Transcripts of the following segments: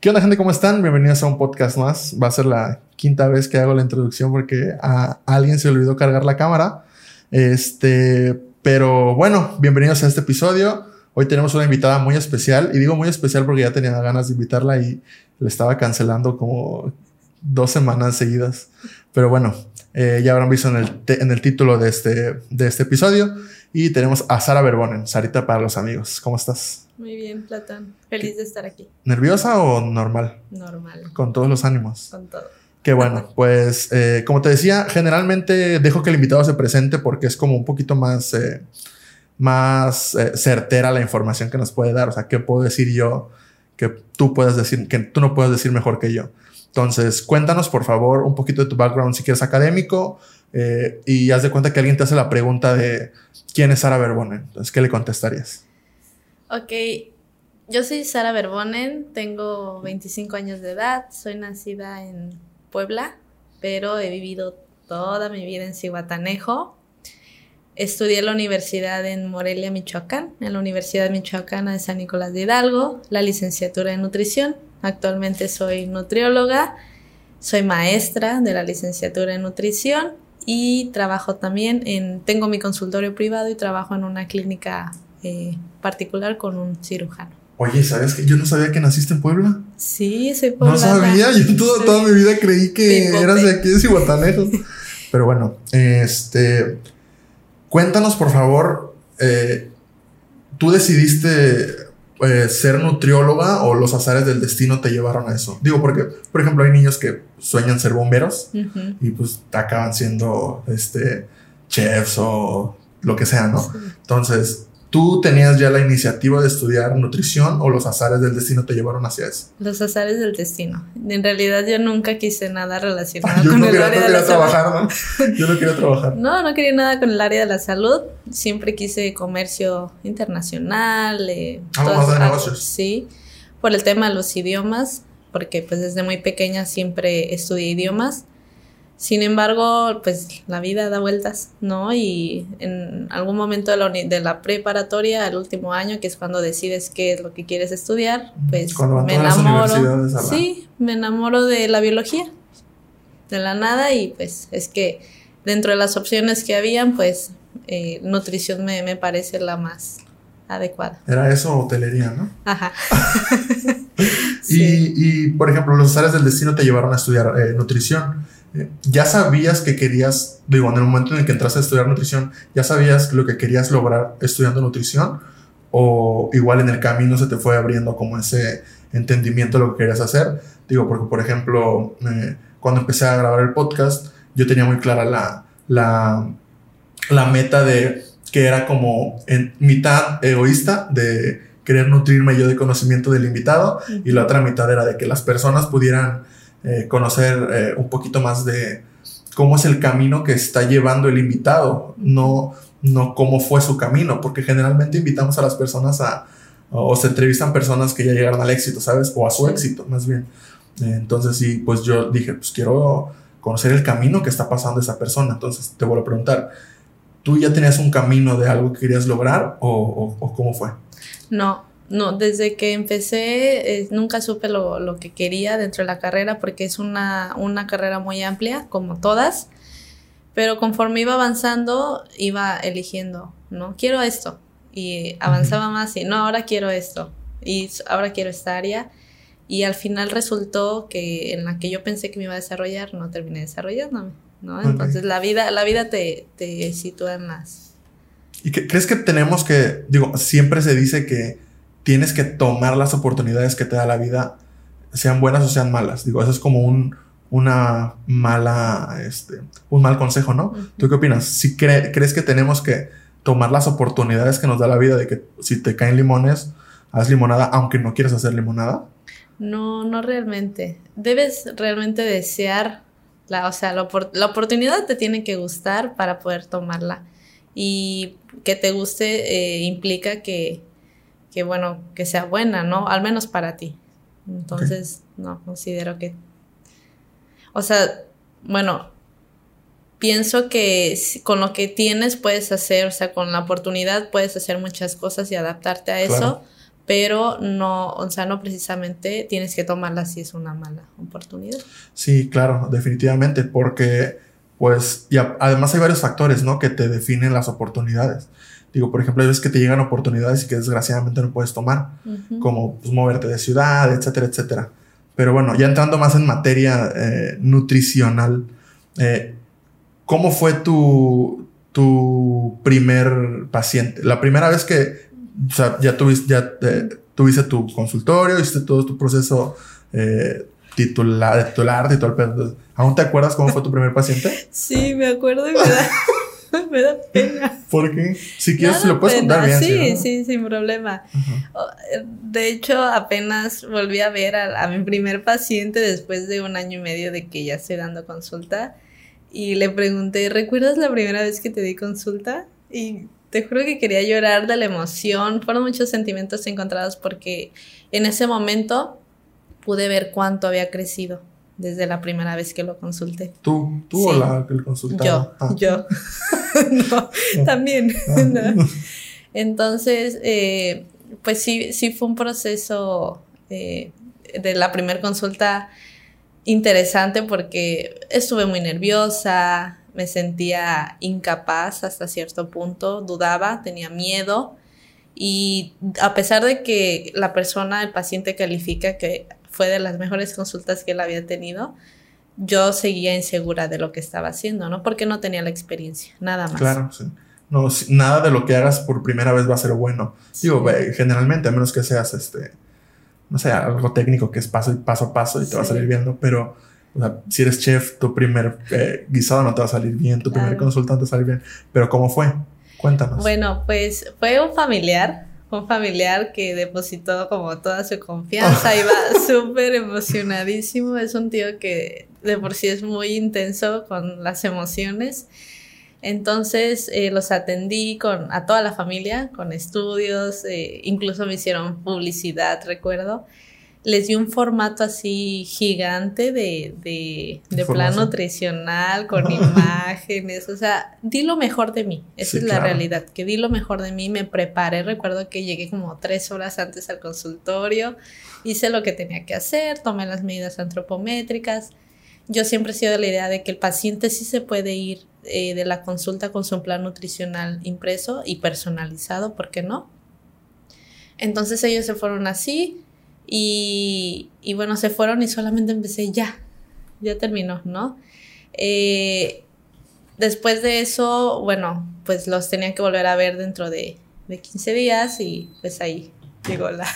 ¿Qué onda gente? ¿Cómo están? Bienvenidos a un podcast más. Va a ser la quinta vez que hago la introducción porque a alguien se olvidó cargar la cámara. Este, pero bueno, bienvenidos a este episodio. Hoy tenemos una invitada muy especial y digo muy especial porque ya tenía ganas de invitarla y le estaba cancelando como dos semanas seguidas. Pero bueno, eh, ya habrán visto en el, en el título de este, de este episodio. Y tenemos a Sara Verbonen, Sarita para los amigos. ¿Cómo estás? Muy bien, Platón. Feliz de estar aquí. ¿Nerviosa o normal? Normal. Con todos los ánimos. Con todo. Qué bueno, pues eh, como te decía, generalmente dejo que el invitado se presente porque es como un poquito más, eh, más eh, certera la información que nos puede dar. O sea, ¿qué puedo decir yo que tú puedes decir, que tú no puedes decir mejor que yo? Entonces, cuéntanos por favor un poquito de tu background si quieres académico y haz de cuenta que alguien te hace la pregunta de quién es Sara Verbonen. Entonces, ¿qué le contestarías? Ok, yo soy Sara Verbonen, tengo 25 años de edad, soy nacida en Puebla, pero he vivido toda mi vida en Cihuatanejo. Estudié en la universidad en Morelia, Michoacán, en la Universidad Michoacana de San Nicolás de Hidalgo, la licenciatura en nutrición. Actualmente soy nutrióloga, soy maestra de la licenciatura en nutrición y trabajo también en, tengo mi consultorio privado y trabajo en una clínica eh, particular con un cirujano. Oye, ¿sabes que yo no sabía que naciste en Puebla? Sí, soy poblana. No sabía, yo toda, toda mi vida creí que eras de aquí de Cihuatanejo. Pero bueno, este, cuéntanos por favor, eh, ¿tú decidiste eh, ser nutrióloga o los azares del destino te llevaron a eso? Digo, porque, por ejemplo, hay niños que sueñan ser bomberos y pues acaban siendo, este, chefs o lo que sea, ¿no? Entonces, ¿Tú tenías ya la iniciativa de estudiar nutrición o los azares del destino te llevaron hacia eso? Los azares del destino. En realidad yo nunca quise nada relacionado con el quería, área no de la trabajar, salud. ¿no? Yo no quería trabajar. No, no quería nada con el área de la salud. Siempre quise comercio internacional. Eh, todas- más de negocios. Sí, por el tema de los idiomas, porque pues desde muy pequeña siempre estudié idiomas. Sin embargo, pues la vida da vueltas, ¿no? Y en algún momento de la, de la preparatoria, el último año, que es cuando decides qué es lo que quieres estudiar, pues me enamoro. Sí, me enamoro de la biología, de la nada, y pues es que dentro de las opciones que habían, pues eh, nutrición me, me parece la más adecuada. Era eso hotelería, ¿no? Ajá. Y, y, por ejemplo, los azares del destino te llevaron a estudiar eh, nutrición. Eh, ¿Ya sabías que querías, digo, en el momento en el que entraste a estudiar nutrición, ya sabías lo que querías lograr estudiando nutrición? ¿O igual en el camino se te fue abriendo como ese entendimiento de lo que querías hacer? Digo, porque, por ejemplo, eh, cuando empecé a grabar el podcast, yo tenía muy clara la, la, la meta de que era como en mitad egoísta de querer nutrirme yo de conocimiento del invitado y la otra mitad era de que las personas pudieran eh, conocer eh, un poquito más de cómo es el camino que está llevando el invitado, no, no cómo fue su camino, porque generalmente invitamos a las personas a, o se entrevistan personas que ya llegaron al éxito, ¿sabes? O a su éxito, más bien. Entonces, sí, pues yo dije, pues quiero conocer el camino que está pasando esa persona. Entonces, te vuelvo a preguntar, ¿tú ya tenías un camino de algo que querías lograr o, o- o cómo fue? No, no, desde que empecé eh, nunca supe lo, lo que quería dentro de la carrera porque es una, una carrera muy amplia, como todas, pero conforme iba avanzando iba eligiendo, ¿no? Quiero esto. Y avanzaba más y no, ahora quiero esto. Y ahora quiero esta área y al final resultó que en la que yo pensé que me iba a desarrollar no terminé desarrollándome, ¿no? Entonces la vida, la vida te, te sitúa en las... ¿Y qué- crees que tenemos que, digo, siempre se dice que tienes que tomar las oportunidades que te da la vida, sean buenas o sean malas? Digo, eso es como un, una mala, este, un mal consejo, ¿no? ¿Tú qué opinas? Si cre- crees que tenemos que tomar las oportunidades que nos da la vida de que si te caen limones, haz limonada aunque no quieras hacer limonada? No, no realmente. Debes realmente desear la, o sea, la, opor- la oportunidad te tiene que gustar para poder tomarla. Y que te guste eh, implica que, que, bueno, que sea buena, ¿no? Al menos para ti. Entonces, no, considero que... O sea, bueno, pienso que con lo que tienes puedes hacer, o sea, con la oportunidad puedes hacer muchas cosas y adaptarte a eso, Claro. pero no, o sea, no precisamente tienes que tomarla si es una mala oportunidad. Sí, claro, definitivamente, porque pues, y además hay varios factores, ¿no? Que te definen las oportunidades. Digo, por ejemplo, hay veces que te llegan oportunidades y que desgraciadamente no puedes tomar, como pues, moverte de ciudad, etcétera, etcétera. Pero bueno, ya entrando más en materia eh, nutricional, eh, ¿cómo fue tu, tu primer paciente? La primera vez que o sea, ya tuviste, ya, eh, tuviste tu consultorio, hiciste todo tu proceso titular, titular, titular, ¿aún te acuerdas cómo fue tu primer paciente? Sí, me acuerdo y me da... me da pena. ¿Por qué? Si quieres, lo puedes contar bien. Sí, sí, sin problema. De hecho, apenas volví a ver a, mi primer paciente después de un año y medio de que ya estoy dando consulta. Y le pregunté, ¿recuerdas la primera vez que te di consulta? Y te juro que quería llorar de la emoción. Fueron muchos sentimientos encontrados porque en ese momento pude ver cuánto había crecido desde la primera vez que lo consulté. ¿Tú, tú o la que lo consultaba? Yo, ah. yo. no, también. Ah. Entonces, eh, pues sí, sí fue un proceso eh, de la primera consulta interesante porque estuve muy nerviosa, me sentía incapaz hasta cierto punto, dudaba, tenía miedo. Y a pesar de que la persona, el paciente califica que fue de las mejores consultas que él había tenido, yo seguía insegura de lo que estaba haciendo, ¿no? Porque no tenía la experiencia, nada más. Claro, sí. No, nada de lo que hagas por primera vez va a ser bueno. Digo, generalmente, a menos que seas, este, no sé, algo técnico que es paso, paso a paso y te va a salir bien, pero o sea, si eres chef, tu primer eh, guisado no te va a salir bien, tu primer consultante va a salir bien. Pero ¿cómo fue? Cuéntanos. Bueno, pues fue un familiar un familiar que depositó como toda su confianza, iba súper emocionadísimo, es un tío que de por sí es muy intenso con las emociones. Entonces eh, los atendí con, a toda la familia, con estudios, eh, incluso me hicieron publicidad, recuerdo les di un formato así gigante de, de, plan nutricional, con imágenes, o sea, di lo mejor de mí, esa es la realidad, que di lo mejor de mí, me preparé, recuerdo que llegué como tres horas antes al consultorio, hice lo que tenía que hacer, tomé las medidas antropométricas, yo siempre he sido de la idea de que el paciente sí se puede ir eh, de la consulta con su plan nutricional impreso y personalizado, ¿por qué no? Entonces ellos se fueron así, y, bueno, se fueron y solamente empecé ya, ya terminó, ¿no? Eh, después de eso, bueno, pues los tenía que volver a ver dentro de, de 15 días y pues ahí llegó la,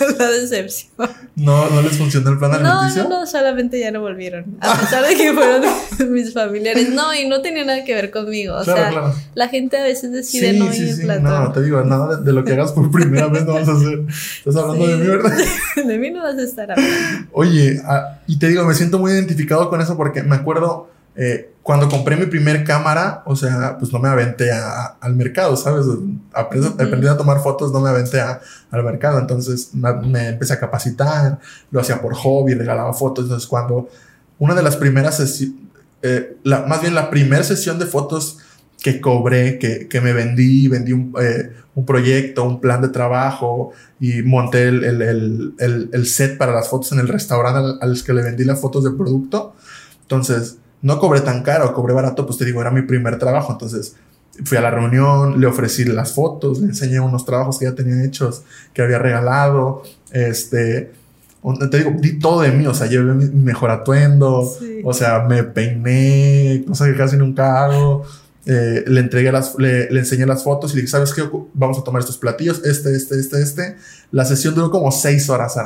la decepción. ¿No, ¿No les funcionó el plan alimenticio? No, no, no, solamente ya no volvieron. A pesar de que fueron mis familiares. No, y no tenía nada que ver conmigo. O sea, la gente a veces decide no ir sí, al No, te digo, nada de, lo que hagas por primera vez no vas a hacer. Estás hablando de mí, ¿verdad? de mí no vas a estar hablando. Oye, ah, y te digo, me siento muy identificado con eso porque me acuerdo eh, cuando compré mi primer cámara, o sea, pues no me aventé al mercado, ¿sabes? Aprendí, a tomar fotos, no me aventé al mercado. Entonces me, empecé a capacitar, lo hacía por hobby, regalaba fotos. Entonces, cuando una de las primeras sesiones, eh, más bien la primera sesión de fotos que cobré, que, que me vendí, vendí un, eh, un, proyecto, un plan de trabajo y monté el, el, el, el, set para las fotos en el restaurante a los que le vendí las fotos del producto. Entonces, no cobré tan caro, cobré barato, pues te digo, era mi primer trabajo. Entonces fui a la reunión, le ofrecí las fotos, le enseñé unos trabajos que ya tenía hechos, que había regalado. Este, te digo, di todo de mí, o sea, llevé mi mejor atuendo, o sea, me peiné, cosa que casi nunca hago. Eh, le entregué las, le, enseñé las fotos y le dije, ¿sabes qué? Vamos a tomar estos platillos, este, este, este, este. La sesión duró como seis horas,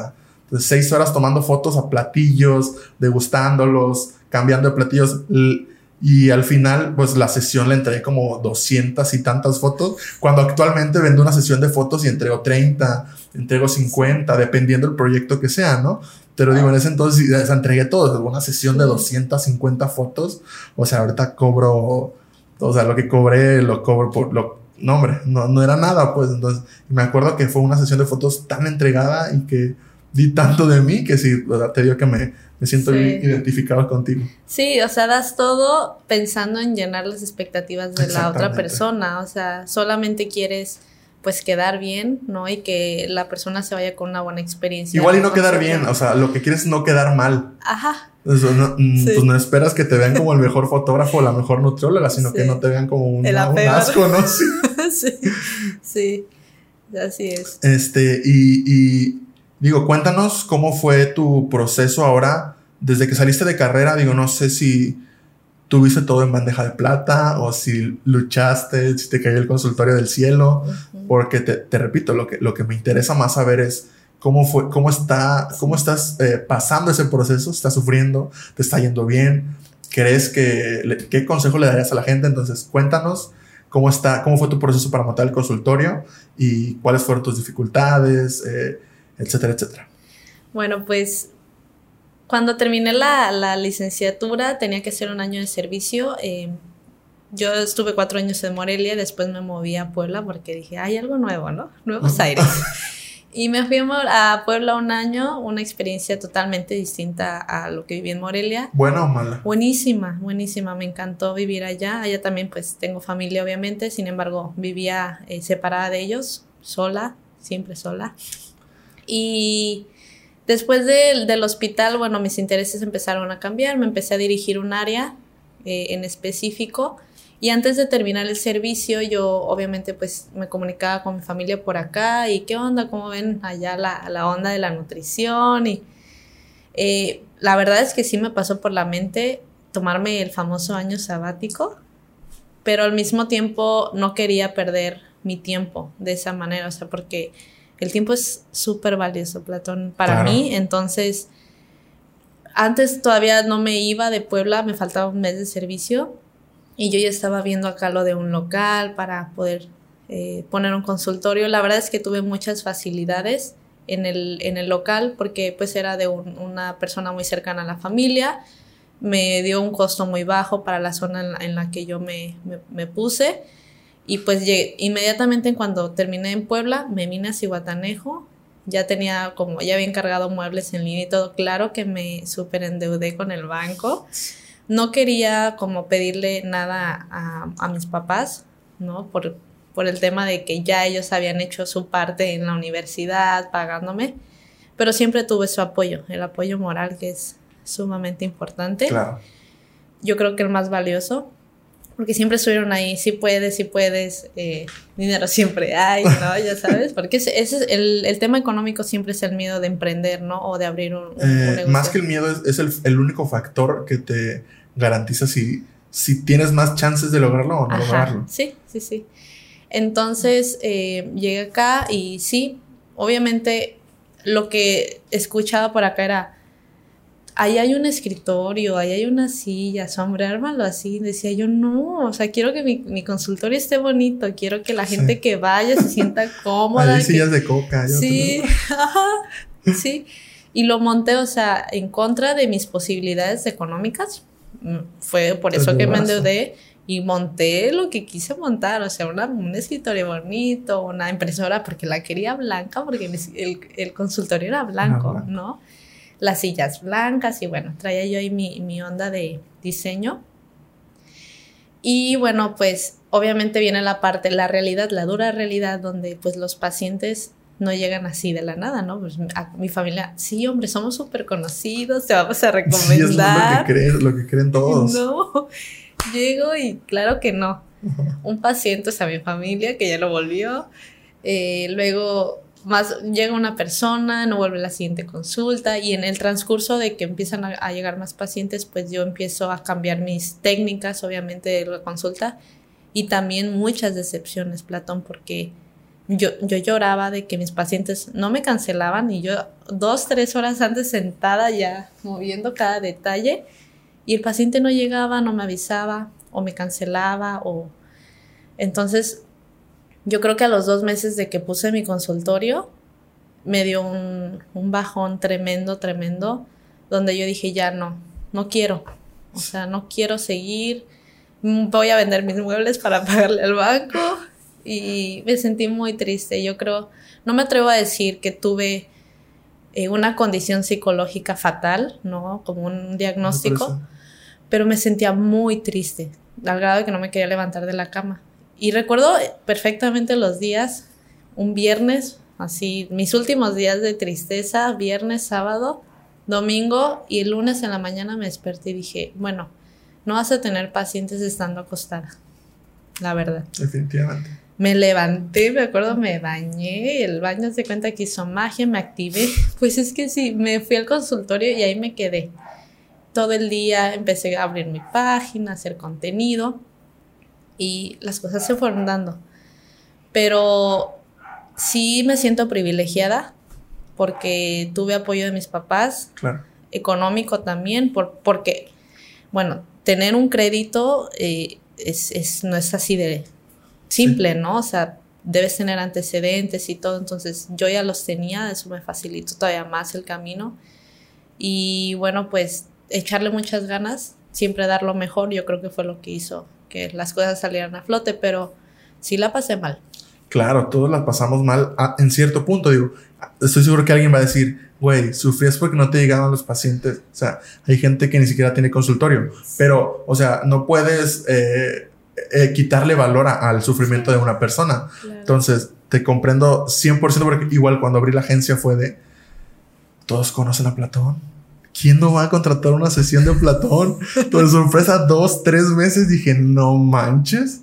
Entonces, seis horas tomando fotos a platillos, degustándolos, cambiando de platillos. Y al final, pues la sesión le entregué como 200 y tantas fotos, cuando actualmente vendo una sesión de fotos y entrego 30, entrego 50, dependiendo del proyecto que sea, ¿no? Pero digo, en ese entonces entregué todo, una sesión de 250 fotos, o sea, ahorita cobro, o sea, lo que cobré lo cobro por lo, no hombre, no, no era nada, pues entonces, me acuerdo que fue una sesión de fotos tan entregada y que di tanto de mí que sí, te digo que me, me siento identificado contigo. Sí, o sea, das todo pensando en llenar las expectativas de la otra persona, o sea, solamente quieres pues quedar bien, ¿no? Y que la persona se vaya con una buena experiencia. Igual y no quedar bien, o sea, lo que quieres es no quedar mal. Ajá. no, mm, Pues no esperas que te vean como el mejor fotógrafo o la mejor nutrióloga, sino que no te vean como un, un asco, ¿no? Sí. sí, así es. Este, y, y digo, cuéntanos cómo fue tu proceso ahora, desde que saliste de carrera, digo, no sé si tuviste todo en bandeja de plata o si luchaste, si te cayó el consultorio del cielo, porque te, repito, lo que, lo que me interesa más saber es cómo fue, cómo está, cómo estás eh, pasando ese proceso, estás sufriendo, te está yendo bien, crees que, qué consejo le darías a la gente, entonces cuéntanos cómo está, cómo fue tu proceso para montar el consultorio y cuáles fueron tus dificultades, eh, etcétera, etcétera. Bueno, pues cuando terminé la, licenciatura tenía que hacer un año de servicio. Eh, yo estuve cuatro años en Morelia, después me moví a Puebla porque dije, hay algo nuevo, ¿no? Nuevos aires. y me fui a Puebla un año, una experiencia totalmente distinta a lo que viví en Morelia. ¿Buena o mala? Buenísima, buenísima. Me encantó vivir allá. Allá también pues tengo familia, obviamente. Sin embargo, vivía eh, separada de ellos, sola, siempre sola. Y Después del hospital, bueno, mis intereses empezaron a cambiar, me empecé a dirigir un área eh, en específico y antes de terminar el servicio yo obviamente pues me comunicaba con mi familia por acá y qué onda, cómo ven allá la, la onda de la nutrición y eh, la verdad es que sí me pasó por la mente tomarme el famoso año sabático, pero al mismo tiempo no quería perder mi tiempo de esa manera, o sea, porque el tiempo es súper valioso, Platón, para mí. Entonces, antes todavía no me iba de Puebla, me faltaba un mes de servicio y yo ya estaba viendo acá lo de un local para poder eh, poner un consultorio. La verdad es que tuve muchas facilidades en el, en el local porque pues era de una persona muy cercana a la familia. Me dio un costo muy bajo para la zona en la, que yo me, me puse y pues inmediatamente cuando terminé en Puebla, me vine a Cihuatanejo. Ya tenía como, ya había encargado muebles en línea y todo. Claro que me súper endeudé con el banco. No quería como pedirle nada a, a mis papás, ¿no? Por, por el tema de que ya ellos habían hecho su parte en la universidad pagándome. Pero siempre tuve su apoyo, el apoyo moral que es sumamente importante. Claro. Yo creo que el más valioso porque siempre estuvieron ahí, si puedes, si puedes, eh, dinero siempre hay, ¿no? Ya sabes, porque ese, es el, el, tema económico siempre es el miedo de emprender, ¿no? O de abrir un, eh, negocio. Más que el miedo, es, es el, el, único factor que te garantiza si, si tienes más chances de lograrlo o no lograrlo. Sí, sí, sí. Entonces eh, llegué acá y sí, obviamente lo que escuchaba por acá era ahí hay un escritorio, ahí hay una silla, hombre, ármalo así. Decía yo, no, o sea, quiero que mi, consultorio esté bonito, quiero que la gente que vaya se sienta cómoda. Hay sillas de coca. Sí, sí. Y lo monté, o sea, en contra de mis posibilidades económicas. Mm, fue por eso que me endeudé y monté lo que quise montar, o sea, una, un escritorio bonito, una impresora, porque la quería blanca, porque el, el consultorio era blanco, ¿no? Las sillas blancas y bueno, traía yo ahí mi, onda de diseño. Y bueno, pues obviamente viene la parte, la realidad, la dura realidad, donde pues los pacientes no llegan así de la nada, ¿no? Pues mi familia, sí, hombre, somos súper conocidos, te vamos a recomendar. Sí, es lo que, creen, lo que creen todos. No, llego y claro que no. Un paciente, o sea, mi familia, que ya lo volvió. Eh, luego más llega una persona, no vuelve la siguiente consulta y en el transcurso de que empiezan a, llegar más pacientes, pues yo empiezo a cambiar mis técnicas, obviamente, de la consulta y también muchas decepciones, Platón, porque yo, yo lloraba de que mis pacientes no me cancelaban y yo dos, tres horas antes sentada ya moviendo cada detalle y el paciente no llegaba, no me avisaba o me cancelaba o... Entonces yo creo que a los dos meses de que puse mi consultorio, me dio un, bajón tremendo, tremendo, donde yo dije, ya no, no quiero. O sea, no quiero seguir. Voy a vender mis muebles para pagarle al banco. Y me sentí muy triste. Yo creo, no me atrevo a decir que tuve eh, una condición psicológica fatal, ¿no? Como un diagnóstico. Pero me sentía muy triste, al grado de que no me quería levantar de la cama. Y recuerdo perfectamente los días, un viernes, así, mis últimos días de tristeza, viernes, sábado, domingo y el lunes en la mañana me desperté y dije, bueno, no vas a tener pacientes estando acostada, la verdad. Definitivamente. Me levanté, me acuerdo, me bañé, el baño se cuenta que hizo magia, me activé. Pues es que sí, me fui al consultorio y ahí me quedé. Todo el día empecé a abrir mi página, hacer contenido y las cosas se fueron dando. Pero sí me siento privilegiada porque tuve apoyo de mis papás, Claro. económico también, por, porque, bueno, tener un crédito eh, es, es- no es así de simple, ¿no? O sea, debes tener antecedentes y todo, entonces yo ya los tenía, eso me facilitó todavía más el camino. Y bueno, pues echarle muchas ganas, siempre dar lo mejor, yo creo que fue lo que hizo que las cosas salieran a flote, pero sí la pasé mal. Claro, todos las pasamos mal a- en cierto punto. Digo, estoy seguro que alguien va a decir, güey, sufrías porque no te llegaban los pacientes. O sea, hay gente que ni siquiera tiene consultorio. Pero, o sea, no puedes eh, eh, quitarle valor a- al sufrimiento de una persona. Entonces, te comprendo 100% porque igual cuando abrí la agencia fue de, todos conocen a Platón. ¿Quién no va a contratar una sesión de Platón? Entonces, sorpresa, dos, tres meses dije, no manches.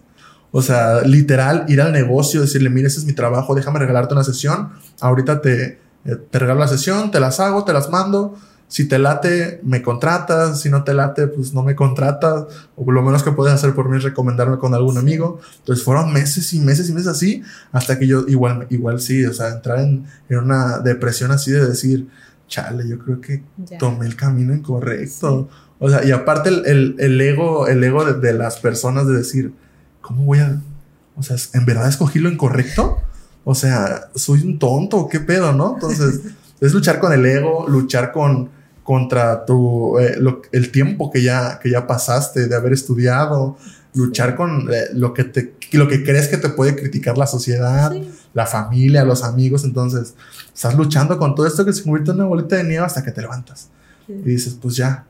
O sea, literal, ir al negocio, decirle, mira, ese es mi trabajo, déjame regalarte una sesión. Ahorita te, eh, te regalo la sesión, te las hago, te las mando. Si te late, me contratas. Si no te late, pues no me contratas. O lo menos que puedes hacer por mí es recomendarme con algún amigo. Entonces fueron meses y meses y meses así, hasta que yo igual, igual sí, o sea, entrar en, en una depresión así de decir, chale, yo creo que Ya. tomé el camino incorrecto. O sea, y aparte el, el- el ego, el ego de, de las personas de decir, ¿cómo voy a, o sea, ¿en verdad escogí lo incorrecto? O sea, soy un tonto, ¿qué pedo, no? Entonces, es luchar con el ego, luchar con, contra tu, eh, lo- el tiempo que ya, que ya pasaste de haber estudiado, luchar con eh, lo, que te, lo que crees que te puede criticar la sociedad, Sí. La familia, los amigos. Entonces, estás luchando con todo esto que se convierte en una bolita de nieve hasta que te levantas. Sí. Y dices, pues ya,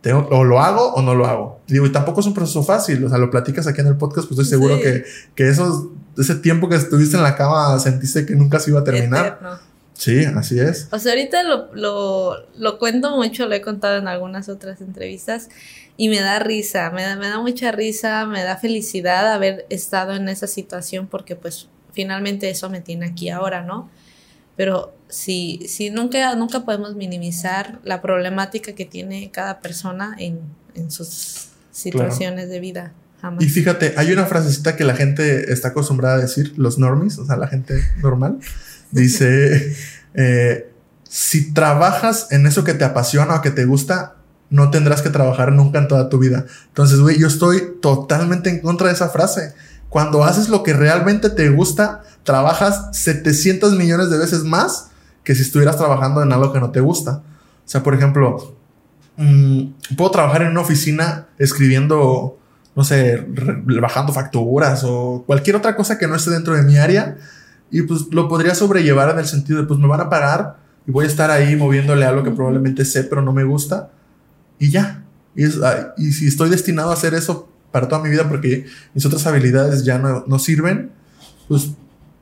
tengo- o lo hago o no lo hago. Digo, y tampoco es un proceso fácil. O sea, lo platicas aquí en el podcast, pues estoy seguro Sí. que, que esos, ese tiempo que estuviste en la cama sentiste que nunca se iba a terminar. Eterno. Sí, así es. O sea, ahorita lo, lo, lo cuento mucho, lo he contado en algunas otras entrevistas y me da risa, me da, me da mucha risa, me da felicidad haber estado en esa situación porque pues finalmente eso me tiene aquí ahora, ¿no? Pero sí, sí nunca, nunca podemos minimizar la problemática que tiene cada persona en, en sus situaciones de vida. Jamás. Y fíjate, hay una frasecita que la gente está acostumbrada a decir, los normies, o sea, la gente normal, dice, eh, si trabajas en eso que te apasiona o que te gusta, no tendrás que trabajar nunca en toda tu vida. Entonces, güey, yo estoy totalmente en contra de esa frase. Cuando haces lo que realmente te gusta, trabajas 700 millones de veces más que si estuvieras trabajando en algo que no te gusta. O sea, por ejemplo, mm, puedo trabajar en una oficina escribiendo, no sé, bajando facturas o cualquier otra cosa que no esté dentro de mi área y pues lo podría sobrellevar en el sentido de pues me van a pagar y voy a estar ahí moviéndole algo que probablemente sé pero no me gusta y ya. Y, es- y si estoy destinado a hacer eso para toda mi vida porque mis otras habilidades ya no, no sirven, pues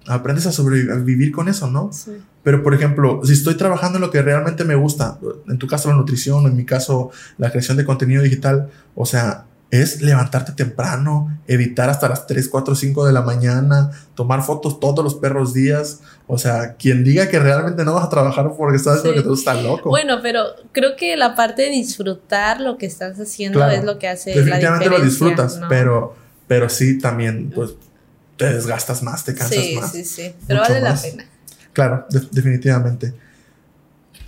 aprendes a sobrevivir con eso, ¿no? Sí. Pero, por ejemplo, si estoy trabajando en lo que realmente me gusta, en tu caso la nutrición, en mi caso la creación de contenido digital, o sea, es levantarte temprano, evitar hasta las 3, 4, 5 de la mañana, tomar fotos todos los perros días. O sea, quien diga que realmente no vas a trabajar porque estás haciendo Sí. que tú estás loco. Bueno, pero creo que la parte de disfrutar lo que estás haciendo Claro. es lo que hace Definitivamente la lo disfrutas, ¿no? pero, pero sí también, pues, te desgastas más, te cansas sí, más. sí, sí, pero Mucho vale más. la pena. Claro, de- definitivamente.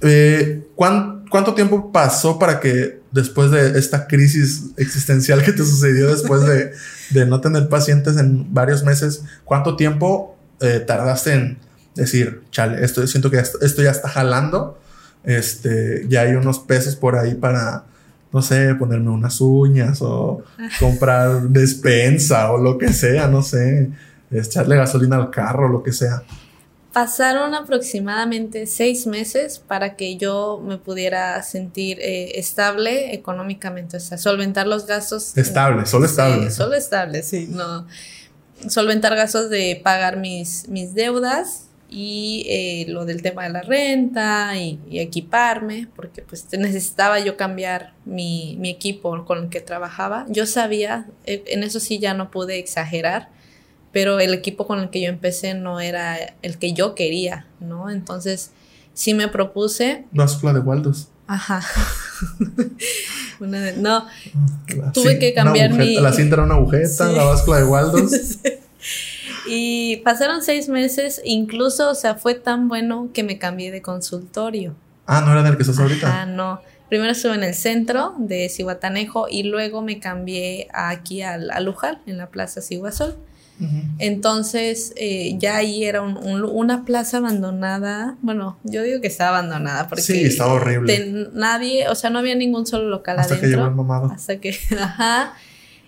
Eh, ¿cuán- ¿Cuánto tiempo pasó para que después de esta crisis existencial que te sucedió después de, no tener pacientes en varios meses, cuánto tiempo eh, tardaste en decir, chale, esto, siento que esto, ya está jalando, este, ya hay unos pesos por ahí para, no sé, ponerme unas uñas o comprar despensa o lo que sea, no sé, echarle gasolina al carro, lo que sea. Pasaron aproximadamente seis meses para que yo me pudiera sentir eh, estable económicamente, o sea, solventar los gastos. Estable, solo Sí, estable. solo estable, sí, no. solventar gastos de pagar mis, mis deudas y eh, lo del tema de la renta y, equiparme, porque pues necesitaba yo cambiar mi, mi, equipo con el que trabajaba. Yo sabía, eh, en eso sí ya no pude exagerar, pero el equipo con el que yo empecé no era el que yo quería, ¿no? Entonces sí me propuse... Báscula de Waldos. Ajá. no, ah, tuve que cambiar mi... La cinta era una agujeta, la báscula de Waldos. Y pasaron seis meses, incluso, o sea, fue tan bueno que me cambié de consultorio. Ah, ¿no era en el que estás ahorita? Ah, no. Primero estuve en el centro de Cihuatanejo y luego me cambié aquí al, a Lujal, en la Plaza Entonces, eh, ya ahí era una plaza abandonada. Bueno, yo digo que estaba abandonada porque. Sí, estaba horrible. nadie, o sea, no había ningún solo local Hasta adentro. Que llegó el mamado. Hasta que, ajá.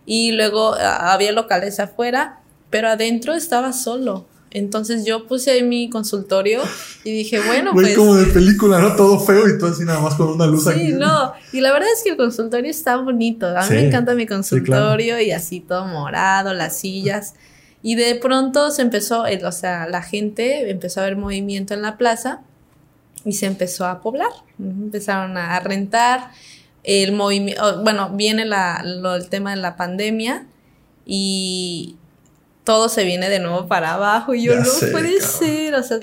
Y luego había locales afuera pero adentro estaba solo. Entonces yo puse ahí mi consultorio y dije, bueno, pues. como de película, ¿no? Todo feo y todo así nada más con una luz sí, no. Y la verdad es que el consultorio está bonito. A mí me encanta mi consultorio y así todo morado, las sillas. Y de pronto se empezó, o sea, la gente empezó a ver movimiento en la plaza y se empezó a poblar. Empezaron a rentar. El movimiento, bueno, viene la, el tema de la pandemia y todo se viene de nuevo para abajo. Y yo, no puede ser. O sea,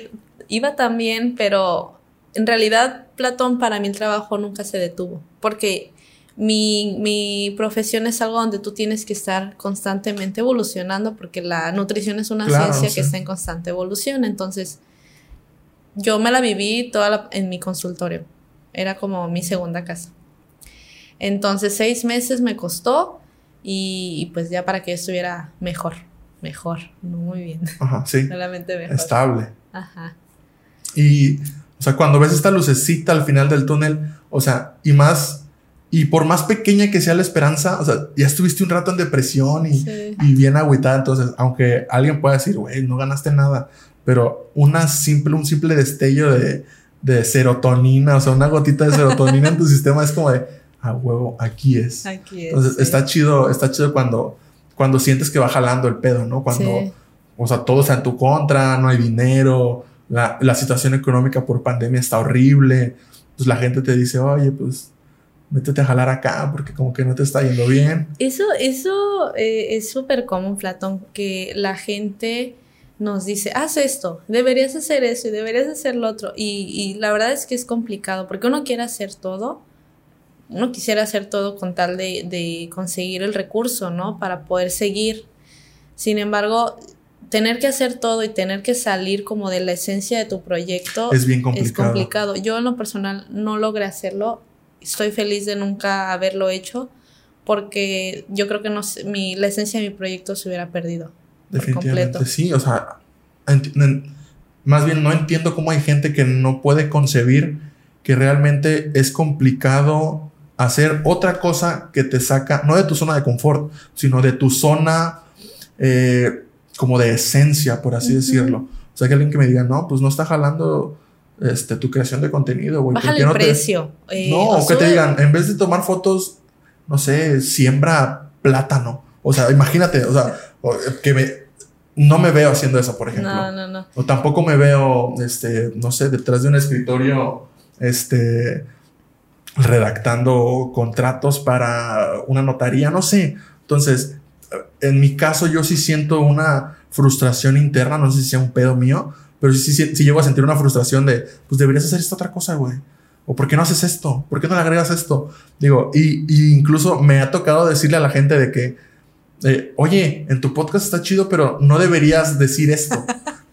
iba también, pero en realidad, Platón, para mí el trabajo nunca se detuvo. Porque mi, mi, profesión es algo donde tú tienes que estar constantemente evolucionando, porque la nutrición es una ciencia que está en constante evolución. Entonces, yo me la viví toda en mi consultorio. Era como mi segunda casa. Entonces, seis meses me costó y, y pues ya para que estuviera mejor mejor, no muy bien. Ajá, sí. Solamente mejor. Estable. Ajá. Y, o sea, cuando ves esta lucecita al final del túnel, o sea, y más, y por más pequeña que sea la esperanza, o sea, ya estuviste un rato en depresión y, y bien agüitada, entonces, aunque alguien pueda decir, güey, no ganaste nada, pero una simple, un simple destello de, de serotonina, o sea, una gotita de serotonina en tu sistema es como de, ah, huevo, aquí es. Aquí es. Entonces, está chido, está chido cuando cuando sientes que va jalando el pedo, ¿no? Cuando, o sea, todo está en tu contra, no hay dinero, la, la, situación económica por pandemia está horrible, pues la gente te dice, oye, pues métete a jalar acá porque como que no te está yendo bien. Eso, eso eh, es súper común, Platón, que la gente nos dice, haz esto, deberías hacer eso y deberías hacer lo otro. Y, y la verdad es que es complicado porque uno quiere hacer todo uno quisiera hacer todo con tal de, conseguir el recurso, ¿no? Para poder seguir. Sin embargo, tener que hacer todo y tener que salir como de la esencia de tu proyecto es bien complicado. Es complicado. Yo en lo personal no logré hacerlo. Estoy feliz de nunca haberlo hecho porque yo creo que no mi, la esencia de mi proyecto se hubiera perdido. Definitivamente, sí. O sea, más bien no entiendo cómo hay gente que no puede concebir que realmente es complicado hacer otra cosa que te saca, no de tu zona de confort, sino de tu zona eh, como de esencia, por así decirlo. O sea, que alguien que me diga, no, pues no está jalando este, tu creación de contenido, güey. Baja el precio. Eh, no, o que te digan, en vez de tomar fotos, no sé, siembra plátano. O sea, imagínate, o sea, que me, no me veo haciendo eso, por ejemplo. No, no, no. O tampoco me veo, este, no sé, detrás de un escritorio, este, redactando contratos para una notaría, no sé. Entonces, en mi caso yo sí siento una frustración interna, no sé si sea un pedo mío, pero sí, sí, sí llego a sentir una frustración de, pues deberías hacer esta otra cosa, güey. ¿O por qué no haces esto? ¿Por qué no le agregas esto? Digo, y, incluso me ha tocado decirle a la gente de que, eh, oye, en tu podcast está chido, pero no deberías decir esto.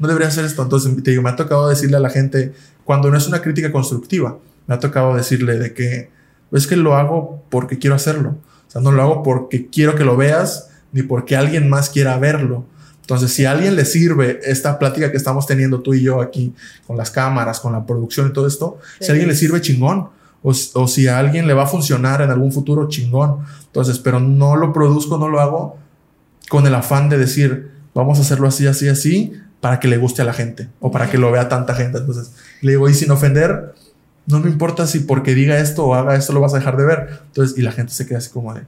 No deberías hacer esto. Entonces, te digo, me ha tocado decirle a la gente, cuando no es una crítica constructiva, me ha tocado decirle de que es que lo hago porque quiero hacerlo. O sea, no lo hago porque quiero que lo veas ni porque alguien más quiera verlo. Entonces, si a alguien le sirve esta plática que estamos teniendo tú y yo aquí con las cámaras, con la producción y todo esto, si a alguien le sirve chingón. O, o, si a alguien le va a funcionar en algún futuro chingón. Entonces, pero no lo produzco, no lo hago con el afán de decir, vamos a hacerlo así, así, así, para que le guste a la gente o para que lo vea tanta gente. Entonces, le digo, y sin ofender, no me importa si porque diga esto o haga esto lo vas a dejar de ver. Entonces, y la gente se queda así como de,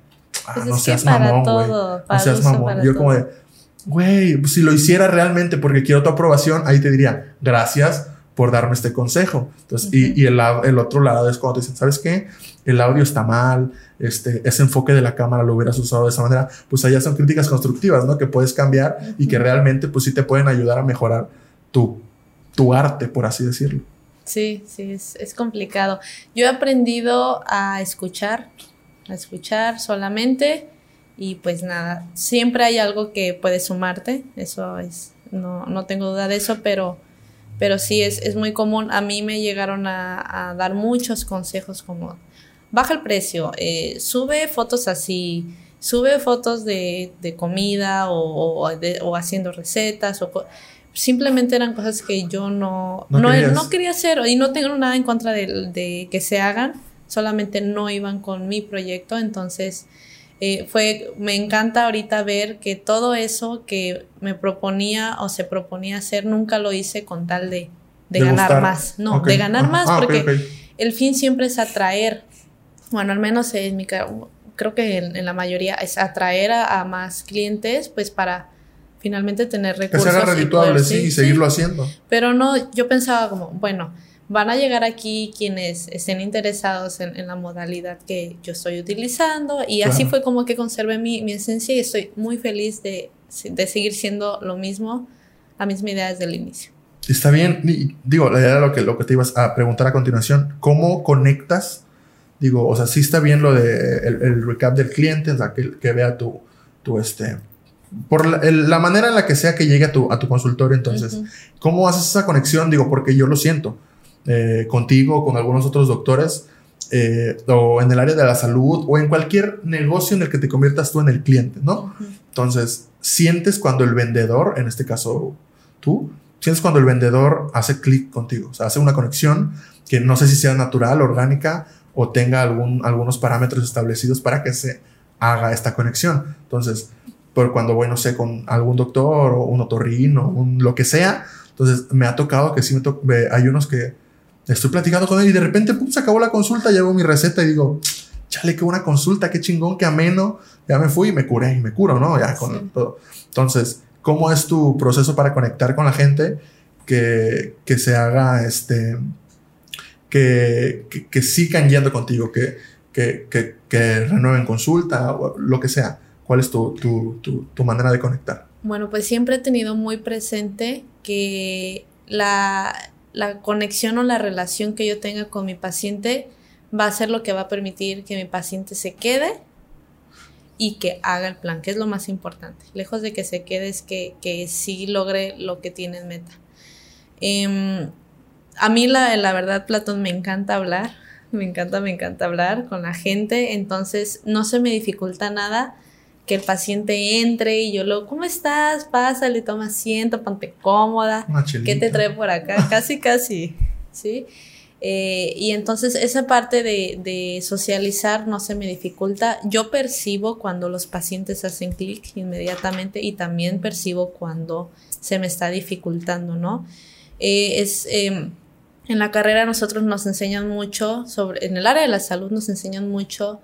ah, pues no seas mamón, güey. No seas mamón. Yo como de, güey, pues si lo hiciera realmente porque quiero tu aprobación, ahí te diría, gracias por darme este consejo. Entonces, y, el, el, otro lado es cuando te dicen, ¿sabes qué? El audio está mal, este, ese enfoque de la cámara lo hubieras usado de esa manera. Pues allá son críticas constructivas, ¿no? Que puedes cambiar y que realmente, pues sí te pueden ayudar a mejorar tu, tu arte, por así decirlo. Sí, sí, es, es complicado. Yo he aprendido a escuchar, a escuchar solamente y pues nada, siempre hay algo que puede sumarte, eso es, no, no tengo duda de eso, pero, pero sí es, es muy común. A mí me llegaron a, dar muchos consejos como baja el precio, eh, sube fotos así, sube fotos de, de comida o, o, haciendo recetas o simplemente eran cosas que yo no, no, no, quería hacer y no tengo nada en contra de, de que se hagan, solamente no iban con mi proyecto, entonces eh, fue, me encanta ahorita ver que todo eso que me proponía o se proponía hacer, nunca lo hice con tal de, de, ganar más. No, de ganar más, ah, porque el fin siempre es atraer, bueno, al menos en mi creo que en, la mayoría es atraer a, más clientes, pues para finalmente tener recursos. Que se haga redituable, sí, y seguirlo haciendo. Pero no, yo pensaba como, bueno, van a llegar aquí quienes estén interesados en, la modalidad que yo estoy utilizando y así fue como que conservé mi, mi, esencia y estoy muy feliz de, de, seguir siendo lo mismo, la misma idea desde el inicio. Está bien, digo, la idea era lo que, lo que te ibas a preguntar a continuación, ¿cómo conectas? Digo, o sea, sí está bien lo de el, recap del cliente, o sea, que, que vea tu, tu este, por la, manera en la que sea que llegue a tu, a tu consultorio, entonces, ¿cómo haces esa conexión? Digo, porque yo lo siento eh, contigo, con algunos otros doctores, eh, o en el área de la salud, o en cualquier negocio en el que te conviertas tú en el cliente, ¿no? Entonces, sientes cuando el vendedor, en este caso tú, sientes cuando el vendedor hace clic contigo, o sea, hace una conexión que no sé si sea natural, orgánica, o tenga algún, algunos parámetros establecidos para que se haga esta conexión. Entonces, por cuando voy, no sé, con algún doctor o un otorrino, un, lo que sea, entonces me ha tocado que sí me hay unos que Estoy platicando con él y de repente pum, se acabó la consulta, llevo mi receta y digo, chale, qué buena consulta, qué chingón, qué ameno. Ya me fui y me curé y me curo, ¿no? Ya con todo. Entonces, ¿cómo es tu proceso para conectar con la gente que, que se haga este, que, que, sigan yendo contigo, que, que, que, renueven consulta o lo que sea? ¿Cuál es tu, tu, tu, tu manera de conectar? Bueno, pues siempre he tenido muy presente que la, la conexión o la relación que yo tenga con mi paciente va a ser lo que va a permitir que mi paciente se quede y que haga el plan, que es lo más importante. Lejos de que se quede es que, que sí logre lo que tiene en meta. Em, a mí la, la verdad, Platón, me encanta hablar, me encanta, me encanta hablar con la gente, entonces no se me dificulta nada que el paciente entre y yo lo, ¿cómo estás? Pásale, toma asiento, ponte cómoda. ¿Qué te trae por acá? casi, casi, ¿sí? Eh, y entonces esa parte de, de, socializar no se me dificulta. Yo percibo cuando los pacientes hacen clic inmediatamente y también percibo cuando se me está dificultando, ¿no? Eh, es, em, en la carrera nosotros nos enseñan mucho sobre, en el área de la salud nos enseñan mucho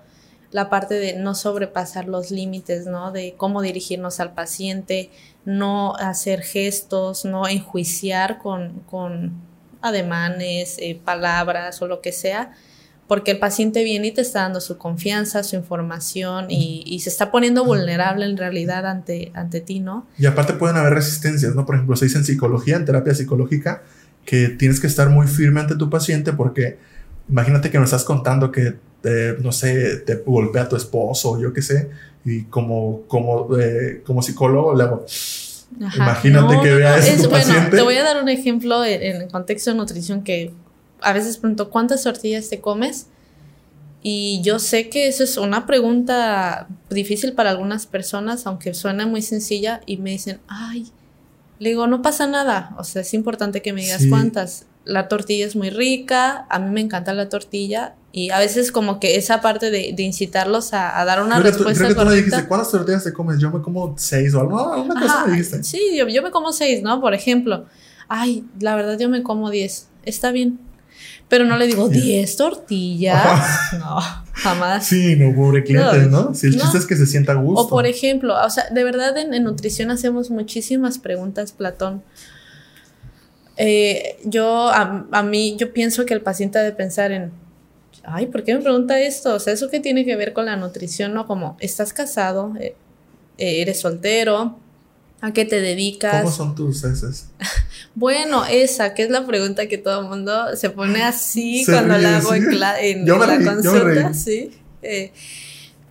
la parte de no sobrepasar los límites, ¿no? De cómo dirigirnos al paciente, no hacer gestos, no enjuiciar con, con ademanes, eh, palabras o lo que sea, porque el paciente viene y te está dando su confianza, su información y, y, se está poniendo vulnerable en realidad ante, ante ti, ¿no? Y aparte pueden haber resistencias, ¿no? Por ejemplo, se dice en psicología, en terapia psicológica, que tienes que estar muy firme ante tu paciente porque imagínate que nos estás contando que no sé, te golpea a tu esposo, yo qué sé, y como, como, eh, como psicólogo le hago... Imagínate que vea eso. bueno, te voy a dar un ejemplo en, el contexto de nutrición que a veces pregunto, ¿cuántas tortillas te comes? Y yo sé que eso es una pregunta difícil para algunas personas, aunque suena muy sencilla, y me dicen, ay, le digo, no pasa nada, o sea, es importante que me digas cuántas. La tortilla es muy rica, a mí me encanta la tortilla, y a veces como que esa parte de, de incitarlos a, a, dar una respuesta creo que tú me dijiste, ¿cuántas tortillas te comes? Yo me como seis o algo. No, una cosa me dijiste. Sí, yo, yo, me como seis, ¿no? Por ejemplo. Ay, la verdad yo me como diez. Está bien. Pero no le digo diez tortillas. no. jamás. Sí, no, pobre cliente, ¿no? Si el chiste es que se sienta a gusto. O por ejemplo, o sea, de verdad en, nutrición hacemos muchísimas preguntas, Platón. Eh, yo, a, mí, yo pienso que el paciente debe pensar en, ay, ¿por qué me pregunta esto? O sea, ¿eso qué tiene que ver con la nutrición? No, como, ¿estás casado? Eh, ¿Eres soltero? ¿A qué te dedicas? ¿Cómo son tus heces? bueno, esa, que es la pregunta que todo el mundo se pone así cuando la hago en, la consulta, sí. Eh,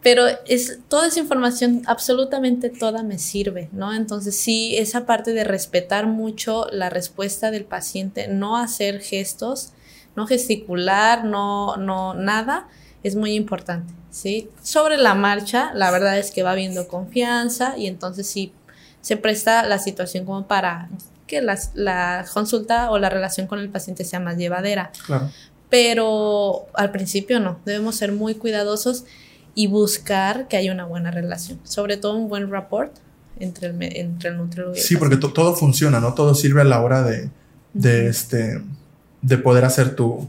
pero es toda esa información, absolutamente toda me sirve, ¿no? Entonces sí, esa parte de respetar mucho la respuesta del paciente, no hacer gestos, no gesticular, no, no, nada, es muy importante, ¿sí? Sobre la marcha, la verdad es que va habiendo confianza y entonces sí se presta la situación como para que la, consulta o la relación con el paciente sea más llevadera. Claro. Pero al principio no, debemos ser muy cuidadosos y buscar que haya una buena relación, sobre todo un buen rapport entre el, entre el nutriólogo y el Sí, porque todo funciona, ¿no? Todo sirve a la hora de, de este, de poder hacer tu,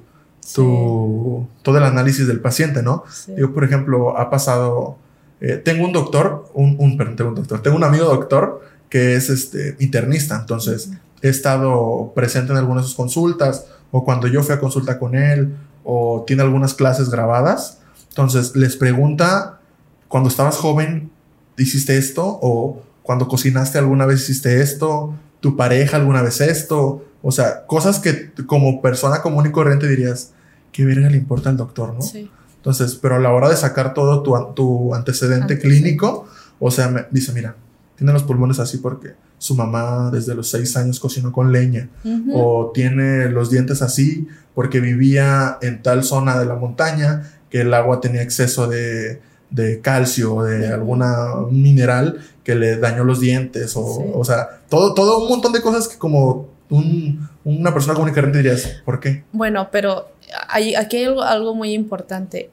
tu, todo el análisis del paciente, ¿no? Yo, por ejemplo, ha pasado eh, tengo un doctor, un, un, tengo un doctor, tengo un amigo doctor que es este, internista, entonces he estado presente en algunas de sus consultas o cuando yo fui a consulta con él o tiene algunas clases grabadas, entonces les pregunta, cuando estabas joven, ¿hiciste esto? O cuando cocinaste alguna vez hiciste esto, tu pareja alguna vez esto, o sea, cosas que como persona común y corriente dirías, ¿qué verga le importa al doctor, no? Sí. Entonces, pero a la hora de sacar todo tu, tu antecedente clínico, o sea, me dice, mira, tiene los pulmones así porque su mamá desde los seis años cocinó con leña, o tiene los dientes así porque vivía en tal zona de la montaña que el agua tenía exceso de, de calcio o de alguna mineral que le dañó los dientes, o, o sea, todo, todo un montón de cosas que como un, una persona común y corriente dirías, ¿por qué? Bueno, pero hay, aquí hay algo, algo muy importante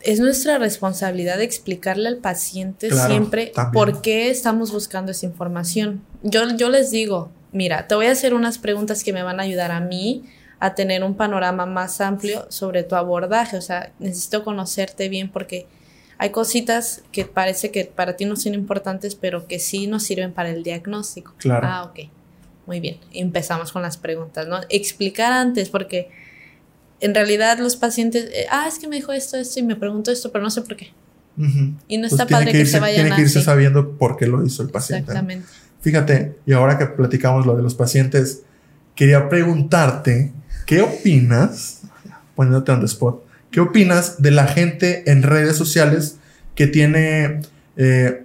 es nuestra responsabilidad explicarle al paciente siempre por qué estamos buscando esa información. Yo, yo les digo, mira, te voy a hacer unas preguntas que me van a ayudar a mí a tener un panorama más amplio sobre tu abordaje. O sea, necesito conocerte bien porque hay cositas que parece que para ti no son importantes, pero que sí nos sirven para el diagnóstico. Claro. Ah, ok. Muy bien. Empezamos con las preguntas, ¿no? Explicar antes, porque en realidad los pacientes, eh, ah, es que me dijo esto, esto y me preguntó esto, pero no sé por qué. Y no pues está padre que, se vayan Tiene que irse sabiendo por qué lo hizo el paciente. Exactamente. Fíjate, y ahora que platicamos lo de los pacientes, quería preguntarte, ¿qué opinas, poniéndote on the spot, qué opinas de la gente en redes sociales que tiene eh,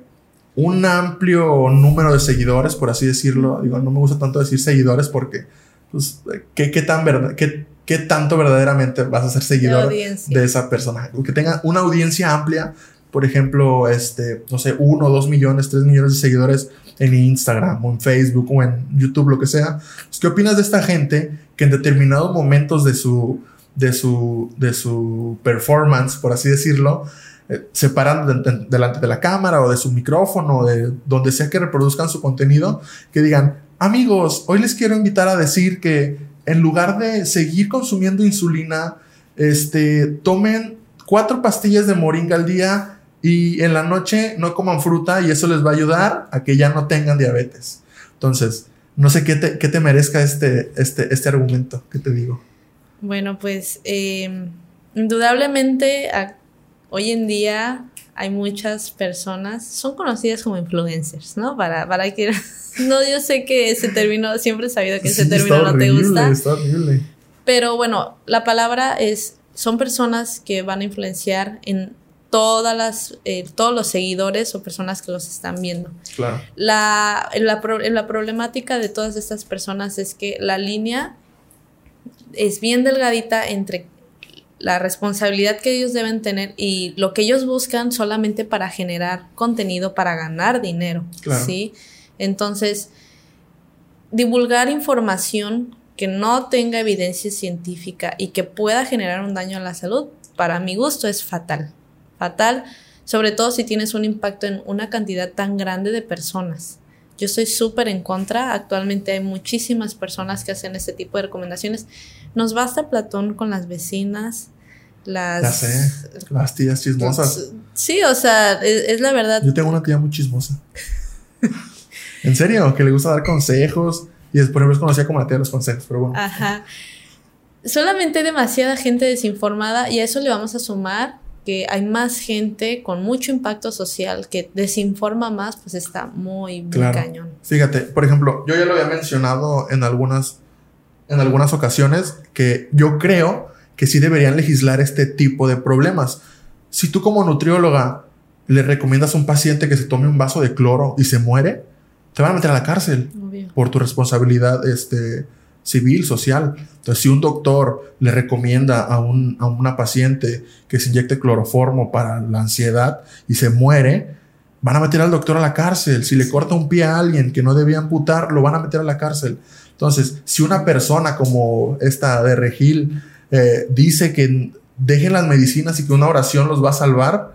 un amplio número de seguidores, por así decirlo? Digo, no me gusta tanto decir seguidores porque, pues, ¿qué, qué tan verdad, qué qué tanto verdaderamente vas a ser seguidor de esa persona. Que tenga una audiencia amplia, por ejemplo, este, no sé, uno, dos millones, tres millones de seguidores en Instagram o en Facebook o en YouTube, lo que sea. Pues, ¿Qué opinas de esta gente que en determinados momentos de su, de su, de su performance, por así decirlo, eh, se paran delante de la cámara o de su micrófono o de donde sea que reproduzcan su contenido, que digan, amigos, hoy les quiero invitar a decir que en lugar de seguir consumiendo insulina, este, tomen cuatro pastillas de moringa al día y en la noche no coman fruta y eso les va a ayudar a que ya no tengan diabetes. Entonces, no sé qué te, qué te merezca este, este, este argumento que te digo. Bueno, pues eh, indudablemente hoy en día hay muchas personas, son conocidas como influencers, ¿no? Para, para que... No, yo sé que ese término, siempre he sabido que ese término no te gusta. Está horrible. Pero bueno, la palabra es, son personas que van a influenciar en todas las, eh, todos los seguidores o personas que los están viendo. Claro. La, la, la problemática de todas estas personas es que la línea es bien delgadita entre la responsabilidad que ellos deben tener y lo que ellos buscan solamente para generar contenido, para ganar dinero, ¿sí? Entonces, divulgar información que no tenga evidencia científica y que pueda generar un daño a la salud, para mi gusto es fatal. Fatal, sobre todo si tienes un impacto en una cantidad tan grande de personas. Yo estoy súper en contra. Actualmente hay muchísimas personas que hacen este tipo de recomendaciones. Nos basta Platón con las vecinas, las... Tías chismosas. Sí, o sea, es, es la verdad. Yo tengo una tía muy chismosa. en serio, que le gusta dar consejos. Y después me conocía como la tía de los consejos, pero bueno. Ajá. Solamente hay demasiada gente desinformada y a eso le vamos a sumar que hay más gente con mucho impacto social que desinforma más, pues está muy, muy Claro. cañón. Fíjate, por ejemplo, yo ya lo había mencionado en algunas, en algunas ocasiones que yo creo que sí deberían legislar este tipo de problemas. Si tú como nutrióloga le recomiendas a un paciente que se tome un vaso de cloro y se muere, te van a meter a la cárcel Obvio. por tu responsabilidad este, civil, social. Entonces, si un doctor le recomienda a, un, a una paciente que se inyecte cloroformo para la ansiedad y se muere, van a meter al doctor a la cárcel. Si le corta un pie a alguien que no debía amputar, lo van a meter a la cárcel. Entonces, si una persona como esta de Regil eh, dice que dejen las medicinas y que una oración los va a salvar,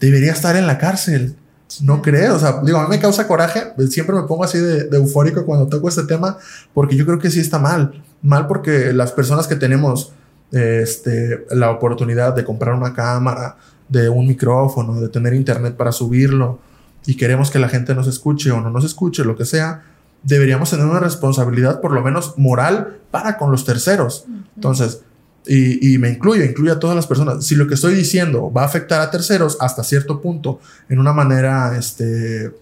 debería estar en la cárcel. No creo, o sea, digo, a mí me causa coraje, siempre me pongo así de, de eufórico cuando toco este tema, porque yo creo que sí está mal, mal porque las personas que tenemos este, la oportunidad de comprar una cámara, de un micrófono, de tener internet para subirlo, y queremos que la gente nos escuche o no nos escuche, lo que sea, deberíamos tener una responsabilidad por lo menos moral para con los terceros. Entonces, y, me incluyo, incluyo a todas las personas. Si lo que estoy diciendo va a afectar a terceros hasta cierto punto, en una manera este,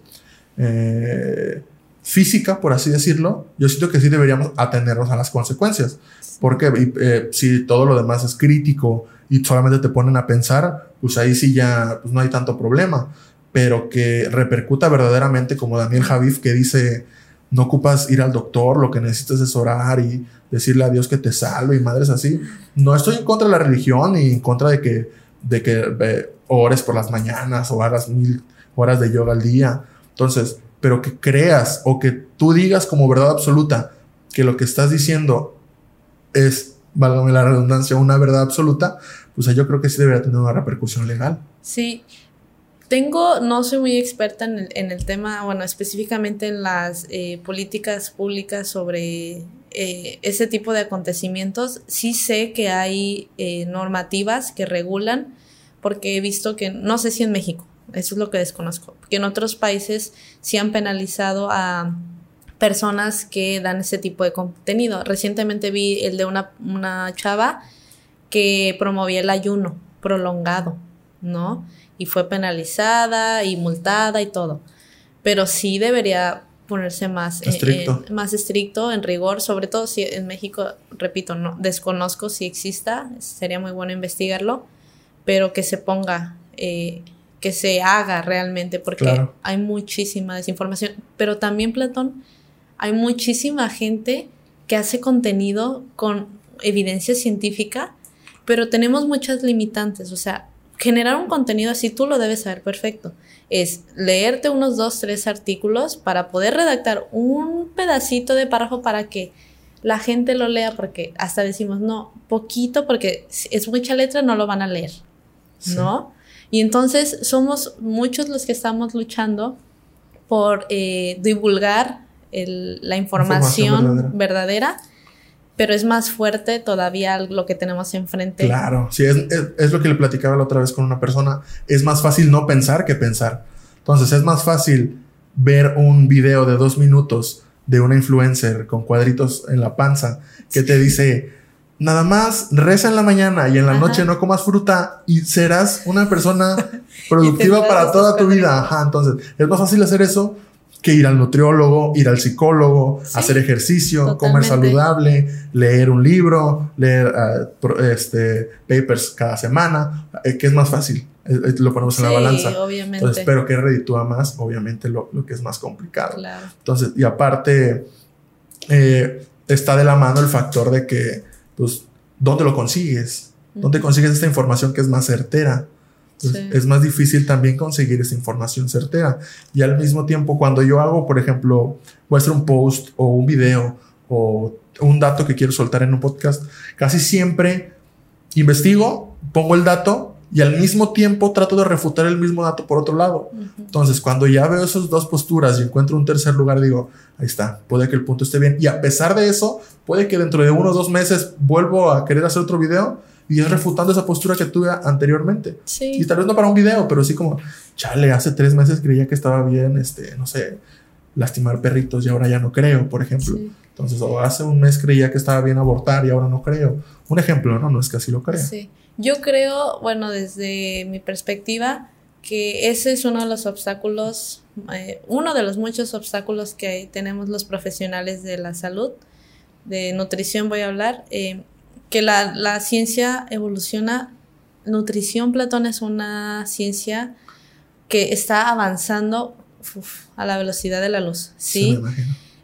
eh, física, por así decirlo, yo siento que sí deberíamos atendernos a las consecuencias. Porque eh, si todo lo demás es crítico y solamente te ponen a pensar, pues ahí sí ya pues no hay tanto problema. Pero que repercuta verdaderamente, como Daniel Javif, que dice, no ocupas ir al doctor, lo que necesitas es orar y decirle a Dios que te salve y madres así. No estoy en contra de la religión ni en contra de que, de que eh, ores por las mañanas o hagas mil horas de yoga al día. Entonces, pero que creas o que tú digas como verdad absoluta que lo que estás diciendo es, válgame la redundancia, una verdad absoluta, pues yo creo que sí debería tener una repercusión legal. Sí, tengo, no soy muy experta en el, en el tema, bueno, específicamente en las eh, políticas públicas sobre eh, ese tipo de acontecimientos. Sí sé que hay eh, normativas que regulan, porque he visto que, no sé si en México, eso es lo que desconozco, porque en otros países sí han penalizado a personas que dan ese tipo de contenido. Recientemente vi el de una, una chava que promovía el ayuno prolongado, ¿no? Y fue penalizada y multada y todo. Pero sí debería ponerse más eh, Estricto. eh, más estricto en rigor, sobre todo si en México, repito, no desconozco si exista, sería muy bueno investigarlo, pero que se ponga, eh, que se haga realmente, porque Claro. hay muchísima desinformación. Pero también, Platón, hay muchísima gente que hace contenido con evidencia científica, pero tenemos muchas limitantes. O sea, generar un contenido así tú lo debes saber perfecto. Es leerte unos dos, tres artículos para poder redactar un pedacito de párrafo para que la gente lo lea, porque hasta decimos, no, poquito, porque si es mucha letra, no lo van a leer, Sí. ¿no? Y entonces somos muchos los que estamos luchando por eh, divulgar el- la información, Información verdadera. Pero es más fuerte todavía lo que tenemos enfrente. Claro, sí, es, es, es lo que le platicaba la otra vez con una persona. Es más fácil no pensar que pensar. Entonces, es más fácil ver un video de dos minutos de una influencer con cuadritos en la panza que te dice, nada más reza en la mañana y en la Ajá. noche no comas fruta y serás una persona productiva para toda tu vida. Ajá, entonces, es más fácil hacer eso que ir al nutriólogo, ir al psicólogo, Sí, hacer ejercicio, comer saludable, leer un libro, leer ah, este, papers cada semana, eh, que es más fácil. Eh, lo ponemos en la Sí, balanza. obviamente. Entonces, pero que reditúa más, obviamente, lo, lo que es más complicado. Claro. Entonces, y aparte, eh, está de la mano el factor de que, pues, ¿dónde lo consigues? ¿Dónde consigues esta información que es más certera? Entonces, Sí. Es más difícil también conseguir esa información certera. Y al mismo tiempo, cuando yo hago, por ejemplo, voy a hacer un post o un video o un dato que quiero soltar en un podcast, casi siempre investigo, pongo el dato y al mismo tiempo trato de refutar el mismo dato por otro lado. Entonces, cuando ya veo esas dos posturas y encuentro un tercer lugar, digo, ahí está, puede que el punto esté bien. Y a pesar de eso, puede que dentro de uno o dos meses vuelvo a querer hacer otro video Y es refutando esa postura que tuve anteriormente. Sí. Y tal vez no para un video, pero sí como, chale, hace tres meses creía que estaba bien, este, no sé, lastimar perritos y ahora ya no creo, por ejemplo. Sí. Entonces, o hace un mes creía que estaba bien abortar y ahora no creo. Un ejemplo, ¿no? No es que así lo crea. Sí. Yo creo, bueno, desde mi perspectiva, que ese es uno de los obstáculos, eh, uno de los muchos obstáculos que tenemos los profesionales de la salud, de nutrición voy a hablar, eh, que la, la ciencia evoluciona. Nutrición, Platón, es una ciencia que está avanzando uf, a la velocidad de la luz, ¿sí?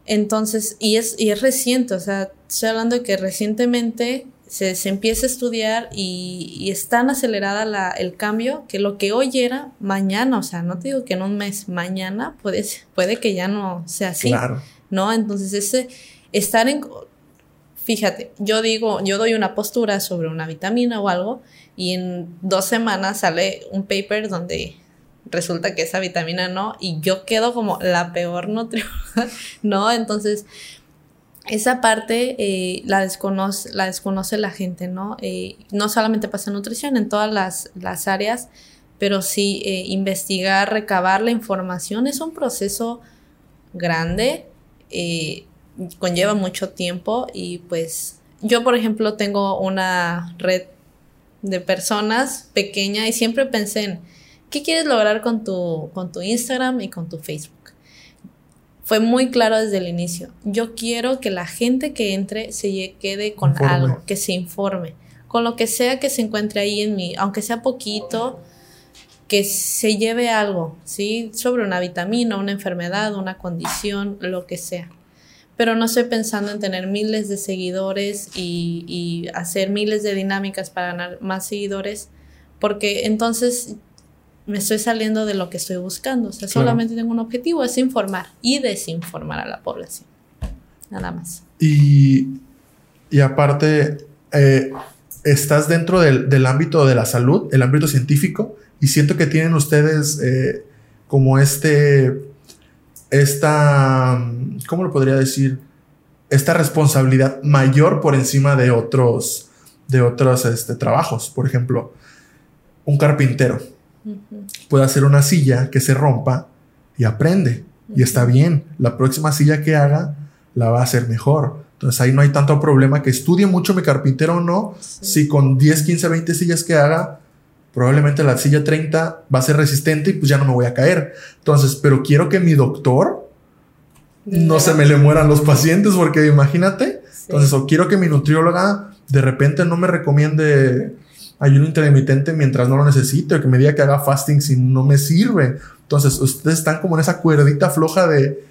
Entonces, y es, y es reciente, o sea, estoy hablando de que recientemente se, se empieza a estudiar y, y es tan acelerada la, el cambio que lo que hoy era, mañana, o sea, no te digo que en un mes, mañana puede, puede que ya no sea así, Claro. ¿no? Entonces, ese estar en... Fíjate, yo digo, yo doy una postura sobre una vitamina o algo y en dos semanas sale un paper donde resulta que esa vitamina no y yo quedo como la peor nutrióloga, ¿no? Entonces, esa parte eh, la, desconoce, la desconoce la gente, ¿no? Eh, no solamente pasa en nutrición, en todas las, las áreas, pero sí eh, investigar, recabar la información es un proceso grande, conlleva mucho tiempo y pues yo, por ejemplo, tengo una red de personas pequeña y siempre pensé en, ¿qué quieres lograr con tu, con tu Instagram y con tu Facebook? Fue muy claro desde el inicio. Yo quiero que la gente que entre se quede con Informe. algo, que se informe, con lo que sea que se encuentre ahí en mí, aunque sea poquito, que se lleve algo, ¿sí? Sobre una vitamina, una enfermedad, una condición, lo que sea. Pero no estoy pensando en tener miles de seguidores y, y hacer miles de dinámicas para ganar más seguidores, porque entonces me estoy saliendo de lo que estoy buscando. O sea, Claro. solamente tengo un objetivo, es informar y desinformar a la población. Nada más. Y, y aparte, eh, estás dentro del, del ámbito de la salud, el ámbito científico, y siento que tienen ustedes eh, como este, esta, ¿cómo lo podría decir? Esta responsabilidad mayor por encima de otros, de otros este, trabajos. Por ejemplo, un carpintero puede hacer una silla que se rompa y aprende. Y está bien. La próxima silla que haga la va a hacer mejor. Entonces ahí no hay tanto problema que estudie mucho mi carpintero o no. Si con 10, 15, 20 sillas que haga, probablemente la silla 30 va a ser resistente y pues ya no me voy a caer. Entonces, pero quiero que mi doctor no se me le mueran los pacientes porque imagínate. Sí. Entonces, o quiero que mi nutrióloga de repente no me recomiende ayuno intermitente mientras no lo necesite, o que me diga que haga fasting si no me sirve. Entonces, ustedes están como en esa cuerdita floja de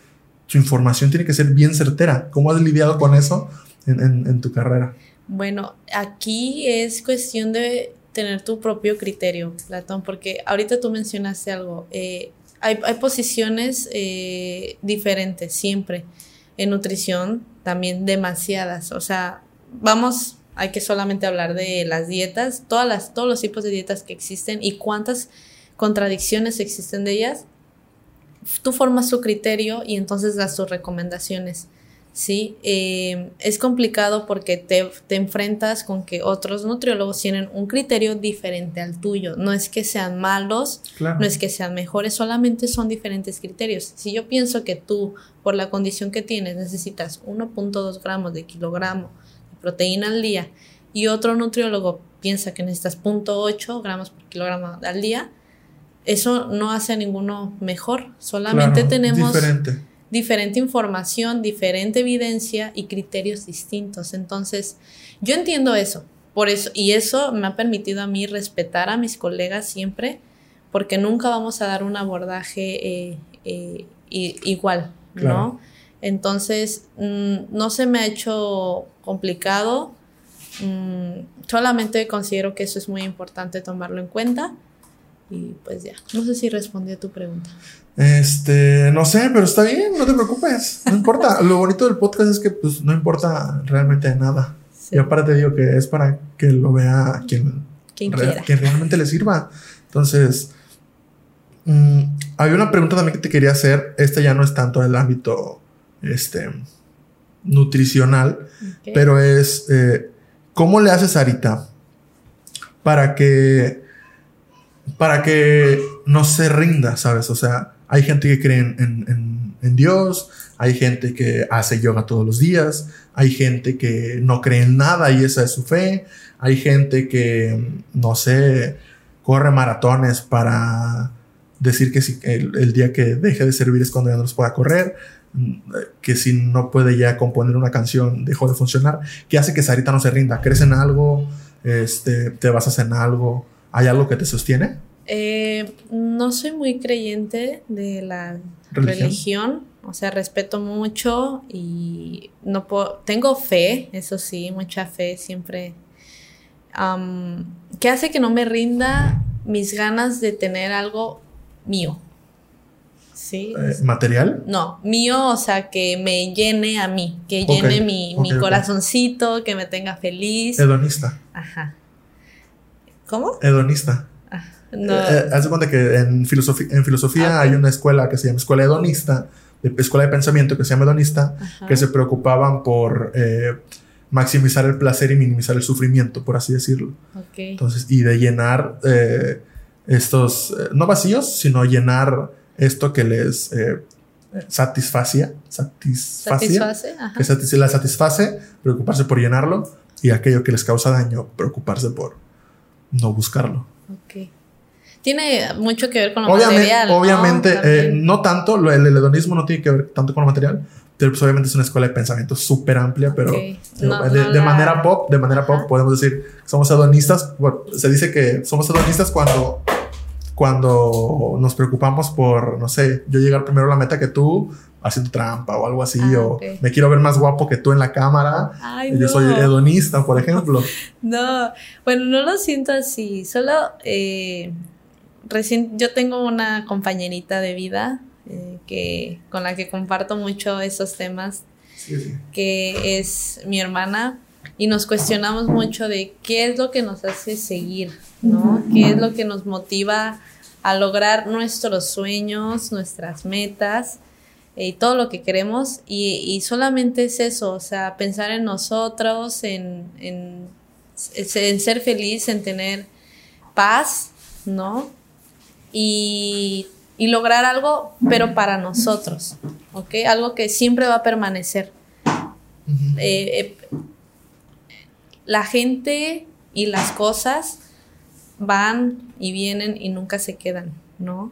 su información tiene que ser bien certera. ¿Cómo has lidiado con eso en, en- en tu carrera? Bueno, aquí es cuestión de tener tu propio criterio, Platón, porque ahorita tú mencionaste algo. eh, hay, hay posiciones eh, diferentes siempre. En nutrición también demasiadas. O sea, vamos, hay que solamente hablar de las dietas, todas las, todos los tipos de dietas que existen y cuántas contradicciones existen de ellas. Tú formas tu criterio y entonces das tus recomendaciones. Sí, eh, es complicado porque te, te enfrentas con que otros nutriólogos tienen un criterio diferente al tuyo. No es que sean malos, Claro. no es que sean mejores, solamente son diferentes criterios. Si yo pienso que tú, por la condición que tienes, necesitas 1.2 gramos de kilogramo de proteína al día y otro nutriólogo piensa que necesitas 0.8 gramos por kilogramo al día, eso no hace a ninguno mejor. Solamente Claro, tenemos Diferente. Diferente información, diferente evidencia y criterios distintos. Entonces, yo entiendo eso. Por eso, y eso me ha permitido a mí respetar a mis colegas siempre, porque nunca vamos a dar un abordaje eh, eh, igual, ¿no? Entonces, mm, no se me ha hecho complicado. mm, solamente considero que eso es muy importante tomarlo en cuenta. Y pues ya, no sé si respondí a tu pregunta. Este, no sé, pero está bien, no te preocupes. No importa. Lo bonito del podcast es que pues no importa realmente nada. Sí, Y aparte digo que es para que lo vea quien, quien re- quiera. quien realmente le sirva. Entonces, mm, había una pregunta también que te quería hacer. Esta ya no es tanto del ámbito este, nutricional, pero es, eh, ¿cómo le haces, Arita, para que, para que no se rinda, ¿sabes? O sea, hay gente que cree en, en, Dios, hay gente que hace yoga todos los días, hay gente que no cree en nada y esa es su fe, hay gente que, no sé, corre maratones para decir que si el, día que deje de servir es cuando ya no los pueda correr, que si no puede ya componer una canción dejó de funcionar, ¿qué hace que Sarita no se rinda? ¿Crees en algo? Este, ¿Te basas en algo? ¿Hay algo que te sostiene? Eh, no soy muy creyente de la ¿Religión? o sea, respeto mucho y no puedo, tengo fe, eso sí, mucha fe siempre. ¿Qué hace que no me rinda mis ganas de tener algo mío? ¿Sí? Eh, ¿Material? No, mío, o sea, que me llene a mí, que llene mi, corazoncito, que me tenga feliz. Hedonista. Ajá. ¿Cómo? Hedonista. Ah, no. Eh, eh, haz de cuenta que en filosofía, en filosofía hay una escuela que se llama Escuela Hedonista, de, escuela de pensamiento que se llama Hedonista, que se preocupaban por maximizar el placer y minimizar el sufrimiento, por así decirlo. Okay. Entonces, y de llenar estos, no vacíos, sino llenar esto que les eh, satisface, satisface, que la satisface, preocuparse por llenarlo, y aquello que les causa daño, preocuparse por no buscarlo. Ok. Tiene mucho que ver con lo material. Obviamente, eh, ¿no? tanto, el, hedonismo no tiene que ver tanto con lo material, pero pues obviamente es una escuela de pensamiento súper amplia, pero de, manera pop, de manera pop podemos decir somos hedonistas. se dice que somos hedonistas cuando cuando nos preocupamos por, no sé, yo llegar primero a la meta que tú haciendo trampa o algo así, ah, o me quiero ver más guapo que tú en la cámara. yo soy hedonista, por ejemplo. no, bueno, no lo siento así, solo eh, recién yo tengo una compañerita de vida eh, que, con la que comparto mucho esos temas, que es mi hermana, y nos cuestionamos mucho de qué es lo que nos hace seguir, ¿no? ¿Qué es lo que nos motiva a lograr nuestros sueños, nuestras metas eh, y todo lo que queremos. Y, solamente es eso, o sea, pensar en nosotros, en, en, ser feliz, en tener paz, ¿no? Y, lograr algo, pero para nosotros, ¿ok? Algo que siempre va a permanecer. Eh, eh, la gente y las cosas van y vienen y nunca se quedan, ¿no?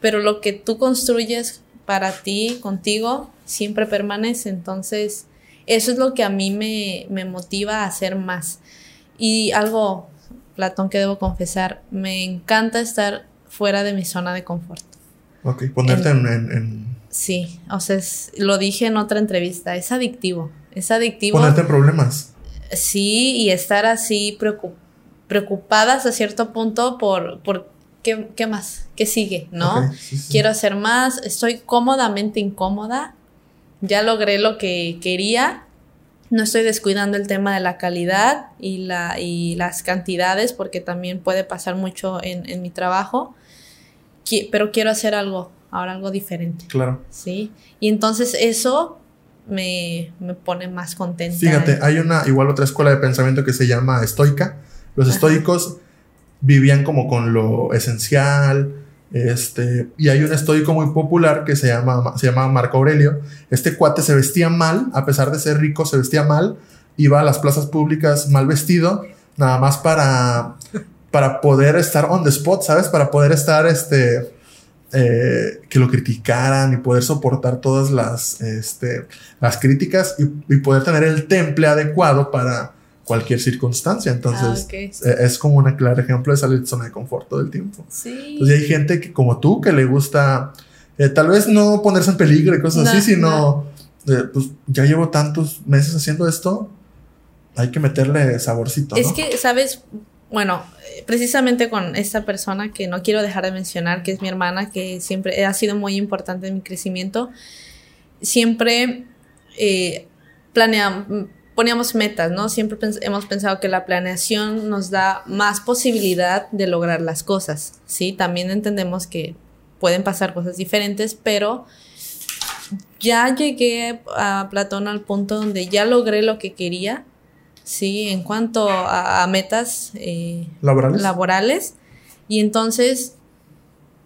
Pero lo que tú construyes para ti, contigo, siempre permanece. Entonces, eso es lo que a mí me, motiva a hacer más. Y algo, Platón, que debo confesar, me encanta estar fuera de mi zona de confort. Ok, ponerte en... Sí, o sea, lo dije en otra entrevista, es adictivo, es adictivo. Ponerte en problemas. Sí, y estar así preocupadas a cierto punto por, por qué, qué más, qué sigue, ¿no? Quiero hacer más, estoy cómodamente incómoda, ya logré lo que quería, no estoy descuidando el tema de la calidad y, la, y las cantidades, porque también puede pasar mucho en, en mi trabajo, pero quiero hacer algo, ahora algo diferente. Claro. Sí, y entonces eso me, me, pone más contenta. Fíjate, hay una igual otra escuela de pensamiento que se llama estoica, los estoicos vivían como con lo esencial, este, y hay un estoico muy popular que se llama, se llama Marco Aurelio. Este cuate se vestía mal, a pesar de ser rico, se vestía mal, iba a las plazas públicas mal vestido, nada más para, para poder estar on the spot, ¿sabes? Para poder estar, este, eh, que lo criticaran y poder soportar todas las, este, las críticas y, y poder tener el temple adecuado para cualquier circunstancia. Entonces, ah, e, es como un claro ejemplo de salir de zona de confort todo el tiempo. Sí. Entonces, hay gente que, como tú que le gusta, eh, tal vez no ponerse en peligro y cosas así, sino, eh, pues ya llevo tantos meses haciendo esto, hay que meterle saborcito. Es que, ¿sabes? Bueno, precisamente con esta persona que no quiero dejar de mencionar, que es mi hermana, que siempre ha sido muy importante en mi crecimiento, siempre eh, planeamos poníamos metas, ¿no? Siempre hemos pensado que la planeación nos da más posibilidad de lograr las cosas, ¿sí? También entendemos que pueden pasar cosas diferentes, pero ya llegué a Platón al punto donde ya logré lo que quería, Sí, en cuanto a, a metas eh, ¿Laborales? laborales. Y entonces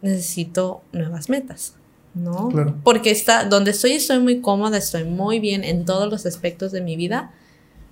necesito nuevas metas, ¿no? Claro. Porque está, donde estoy estoy muy cómoda, estoy muy bien en todos los aspectos de mi vida,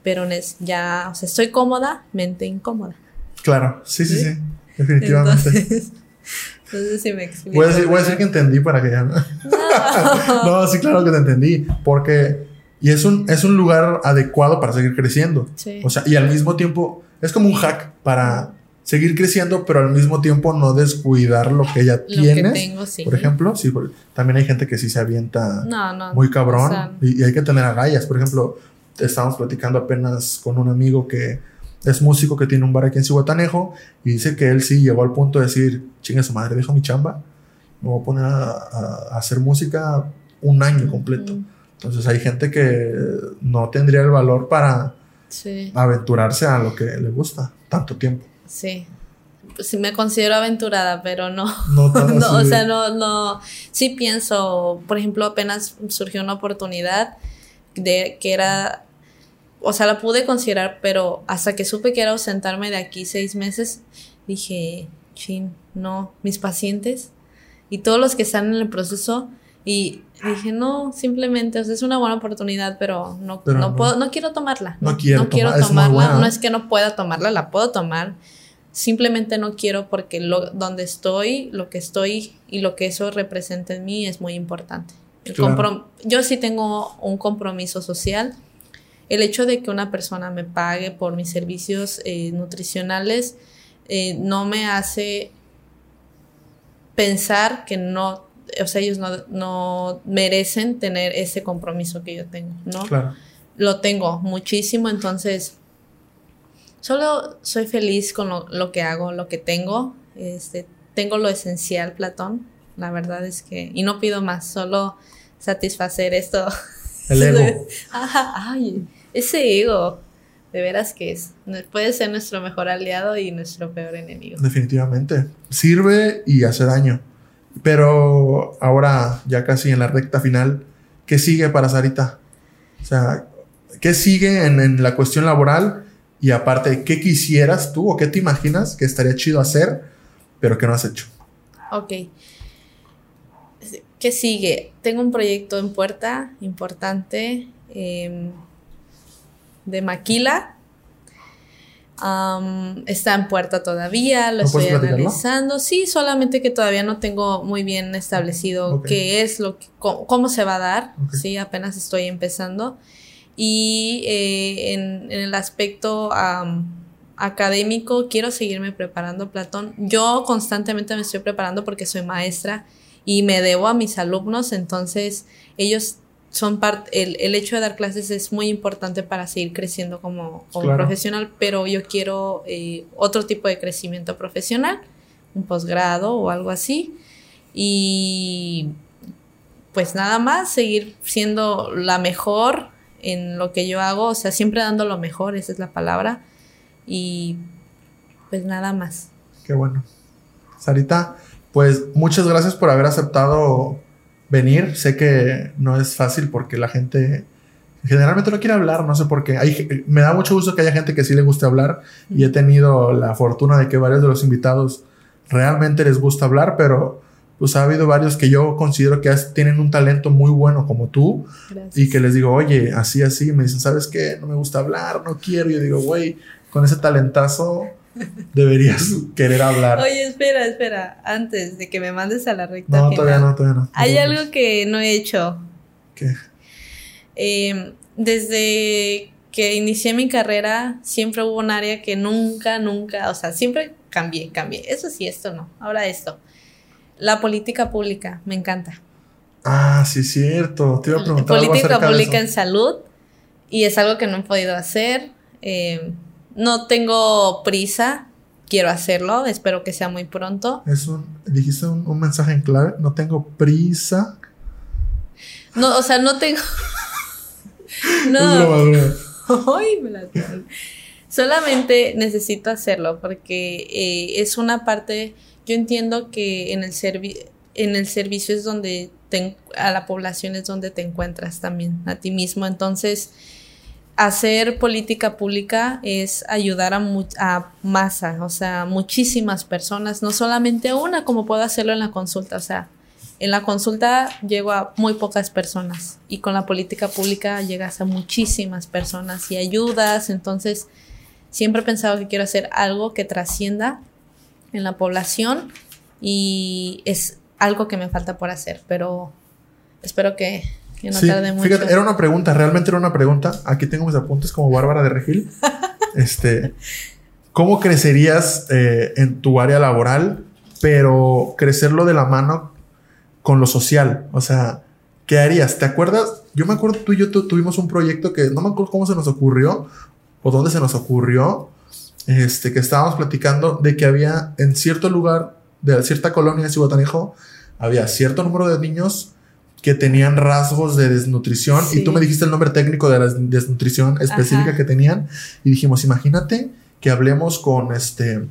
pero ya, o sea, estoy cómoda, mente incómoda. Claro, sí, sí, sí, ¿Sí? definitivamente. Entonces, no sé si me explico. Voy a, decir, voy a decir que entendí para que ya no. No. no, sí, claro que te entendí. Porque. Y es un, es un lugar adecuado para seguir creciendo. Sí. O sea, y al mismo tiempo. Es como un hack para seguir creciendo, pero al mismo tiempo no descuidar lo que ya Lo que tienes. tengo, sí. Por ejemplo, sí, por- también hay gente que sí se avienta No, no. muy cabrón o sea, y, y hay que tener agallas. Por ejemplo, estábamos platicando apenas con un amigo que es músico que tiene un bar aquí en Cihuatanejo y dice que él sí llegó al punto de decir, chinga su madre, dejo mi chamba, me voy a poner a, a- a hacer música un año completo. mm, Entonces hay gente que no tendría el valor para Sí, aventurarse a lo que le gusta tanto tiempo. Sí. Pues sí me considero aventurada, pero no. No, tan No, o sea, no, no. Sí pienso, por ejemplo, apenas surgió una oportunidad de que era, o sea, la pude considerar, pero hasta que supe que era ausentarme de aquí seis meses, dije, chin, no, mis pacientes y todos los que están en el proceso y dije, no, simplemente, o sea, es una buena oportunidad, pero no, Pero no, no. puedo, no quiero tomarla. No quiero tomarla. No es que no pueda tomarla, la puedo tomar. Simplemente no quiero porque lo, donde estoy, lo que estoy y lo que eso representa en mí es muy importante. El Claro. Yo sí tengo un compromiso social. El hecho de que una persona me pague por mis servicios eh, nutricionales eh, no me hace pensar que no, o sea, ellos no, no merecen tener ese compromiso que yo tengo, ¿no? Claro. lo tengo muchísimo, entonces solo soy feliz con lo, lo que hago, lo que tengo. Este, tengo lo esencial, Platón. La verdad es que, y no pido más, solo satisfacer esto. El ego. Ajá, ay, ese ego, de veras que es. Puede ser nuestro mejor aliado y nuestro peor enemigo. Definitivamente. Sirve y hace daño. Pero ahora, ya casi en la recta final, ¿qué sigue para Sarita? O sea, ¿qué sigue en, en la cuestión laboral? Y aparte, ¿qué quisieras tú o qué te imaginas que estaría chido hacer, pero que no has hecho? Ok. ¿Qué sigue? Tengo un proyecto en puerta importante em, de Maquila. Está en puerta todavía, lo ¿No puedes estoy analizando. Sí, solamente que todavía no tengo muy bien establecido qué es lo que, cómo, cómo se va a dar. Sí, apenas estoy empezando. Y eh, en, en el aspecto académico, quiero seguirme preparando, Platón. Yo constantemente me estoy preparando porque soy maestra y me debo a mis alumnos, entonces ellos son parte, el, el hecho de dar clases es muy importante para seguir creciendo como, como Claro. profesional, pero yo quiero eh, otro tipo de crecimiento profesional, un posgrado o algo así. Y pues nada más, seguir siendo la mejor en lo que yo hago, o sea, siempre dando lo mejor, esa es la palabra. Y pues nada más. Qué bueno. Sarita, pues muchas gracias por haber aceptado venir. Sé que no es fácil porque la gente generalmente no quiere hablar, no sé por qué. Me da mucho gusto que haya gente que sí le guste hablar y he tenido la fortuna de que varios de los invitados realmente les gusta hablar, pero pues ha habido varios que yo considero que tienen un talento muy bueno como tú Gracias. y que les digo, oye, así, así, me dicen, ¿sabes qué? No me gusta hablar, no quiero. Yo digo, güey, con ese talentazo deberías querer hablar. Oye, espera, espera, antes de que me mandes a la recta no, final. todavía no, todavía no. Hay algo que no he hecho. ¿Qué? Eh, desde que inicié mi carrera, siempre hubo un área que nunca, nunca, o sea, siempre cambié, cambié. Eso sí, esto no. Ahora esto. La política pública, me encanta. Ah, sí, cierto. Te iba a preguntar. algo política pública en salud y es algo que no he podido hacer. Eh, no tengo prisa, quiero hacerlo, espero que sea muy pronto. Es un, dijiste un, un mensaje en clave. No tengo prisa. No, o sea, no tengo. No. Ay, me la. Solamente necesito hacerlo porque eh, es una parte. Yo entiendo que en el servi en el servicio es donde te a la población es donde te encuentras también a ti mismo. Entonces, hacer política pública es ayudar a, a masa, o sea, muchísimas personas, no solamente una como puedo hacerlo en la consulta, o sea, en la consulta llego a muy pocas personas y con la política pública llegas a muchísimas personas y ayudas, entonces siempre he pensado que quiero hacer algo que trascienda en la población y es algo que me falta por hacer, pero espero que, no tarde mucho. Fíjate, era una pregunta, realmente era una pregunta. Aquí tengo mis apuntes como Bárbara de Regil. este, ¿Cómo crecerías eh, en tu área laboral, pero crecerlo de la mano con lo social? O sea, ¿qué harías? ¿Te acuerdas? Yo me acuerdo tú y yo tuvimos un proyecto que no me acuerdo cómo se nos ocurrió o dónde se nos ocurrió, este, que estábamos platicando de que había en cierto lugar de cierta colonia de Cihuatanejo, había cierto número de niños que tenían rasgos de desnutrición. Y tú me dijiste el nombre técnico de la desnutrición específica que tenían. Y dijimos, imagínate que hablemos con este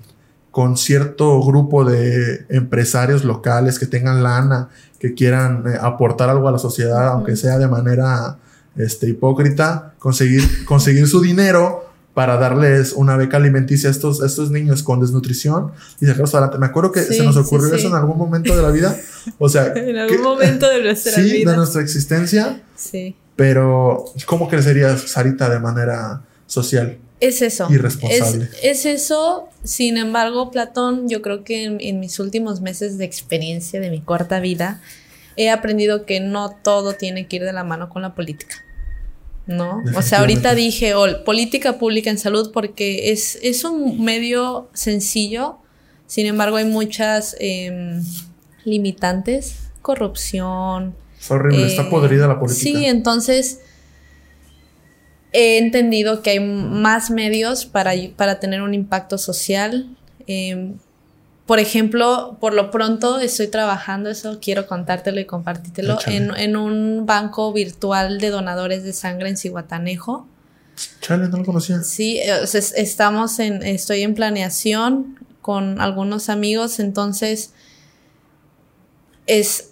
con cierto grupo de empresarios locales que tengan lana, que quieran eh, aportar algo a la sociedad, aunque sea de manera este, hipócrita, conseguir, conseguir su dinero para darles una beca alimenticia a estos, estos niños con desnutrición y sacarlos adelante. Me acuerdo que se nos ocurrió eso en algún momento de la vida. O sea, en algún momento de nuestra vida. Sí, de nuestra existencia. Sí. Pero, ¿cómo crecería Sarita de manera social? Es eso. Y responsable. Es, eso. Sin embargo, Platón, yo creo que en, en mis últimos meses de experiencia de mi corta vida, he aprendido que no todo tiene que ir de la mano con la política. ¿No? O sea, ahorita dije política pública en salud porque es, es un medio sencillo, sin embargo hay muchas em, limitantes, corrupción. Es horrible, está eh, podrida la política. Sí, entonces he entendido que hay más medios para, para tener un impacto social. Em, por ejemplo, por lo pronto estoy trabajando, eso quiero contártelo y compartírtelo, en, un banco virtual de donadores de sangre en Cihuatanejo. Chale, no lo conocía. Sí, estamos en, estoy en planeación con algunos amigos, entonces es...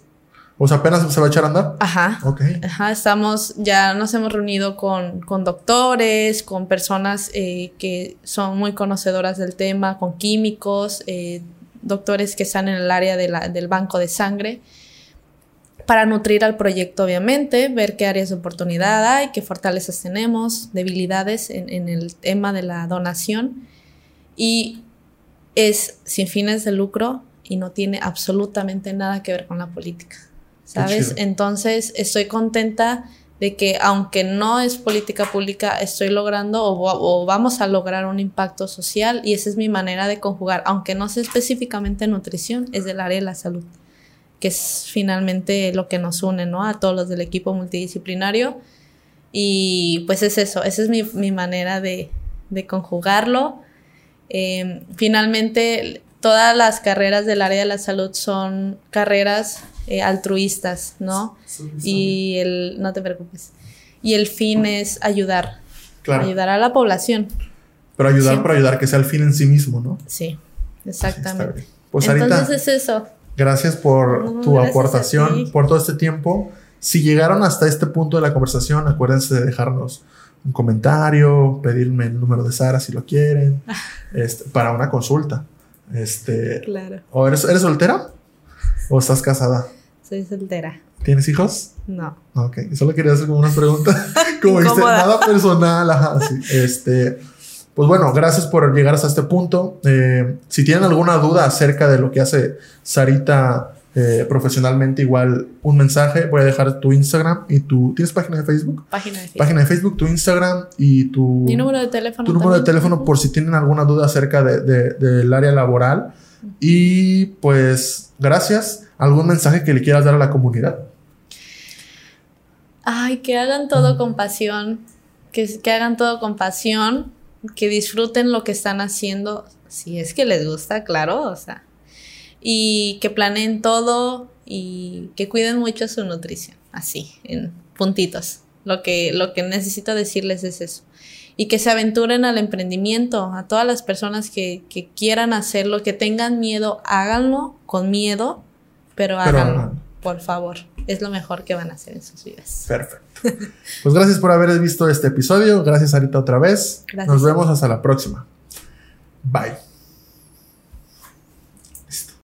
O sea, apenas se va a echar a andar. Ajá. Ok. Ajá, estamos, ya nos hemos reunido con, doctores, con personas eh, que son muy conocedoras del tema, con químicos, eh, doctores que están en el área del banco de sangre para nutrir al proyecto, obviamente, ver qué áreas de oportunidad hay, qué fortalezas tenemos, debilidades en, el tema de la donación. Y es sin fines de lucro y no tiene absolutamente nada que ver con la política, ¿sabes? Entonces, estoy contenta de que aunque no es política pública, estoy logrando o, vamos a lograr un impacto social y esa es mi manera de conjugar, aunque no sea específicamente nutrición, es del área de la salud, que es finalmente lo que nos une, ¿no? A todos los del equipo multidisciplinario. Y pues es eso, esa es mi, manera de, conjugarlo. Em, finalmente, todas las carreras del área de la salud son carreras eh, altruistas, ¿no? Y el, no te preocupes. Y el fin es ayudar, ayudar a la población. Pero ayudar para ayudar, que sea el fin en sí mismo, ¿no? Sí, exactamente. pues Entonces es eso. Gracias por tu aportación, por todo este tiempo. Si llegaron hasta este punto de la conversación, acuérdense de dejarnos un comentario, pedirme el número de Sara si lo quieren, este, para una consulta. Este, claro. ¿O eres, eres soltera? ¿O estás casada? Soy soltera. ¿Tienes hijos? No. Ok, solo quería hacer como una pregunta. como dice, nada personal, ajá, sí. Este, pues bueno, gracias por llegar hasta este punto. Eh, si tienen alguna duda acerca de lo que hace Sarita eh, profesionalmente, igual un mensaje. Voy a dejar tu Instagram y tu. ¿Tienes página de Facebook? Página de Facebook. Página de Facebook, tu Instagram y tu. Mi número de teléfono. Tu número de teléfono por si tienen alguna duda acerca de, del área laboral. Y pues, gracias. ¿Algún mensaje que le quieras dar a la comunidad? Ay, que hagan todo con pasión. Que, que hagan todo con pasión. Que disfruten lo que están haciendo. Si es que les gusta, claro. O sea. Y que planeen todo y que cuiden mucho su nutrición. Así, en puntitos. Lo que, lo que necesito decirles es eso y que se aventuren al emprendimiento. A todas las personas que, que quieran hacerlo, que tengan miedo, háganlo con miedo, pero háganlo, por favor. es lo mejor que van a hacer en sus vidas. Perfecto. Pues gracias por haber visto este episodio. Gracias, Arita, otra vez. Gracias. Nos vemos hasta la próxima. Bye.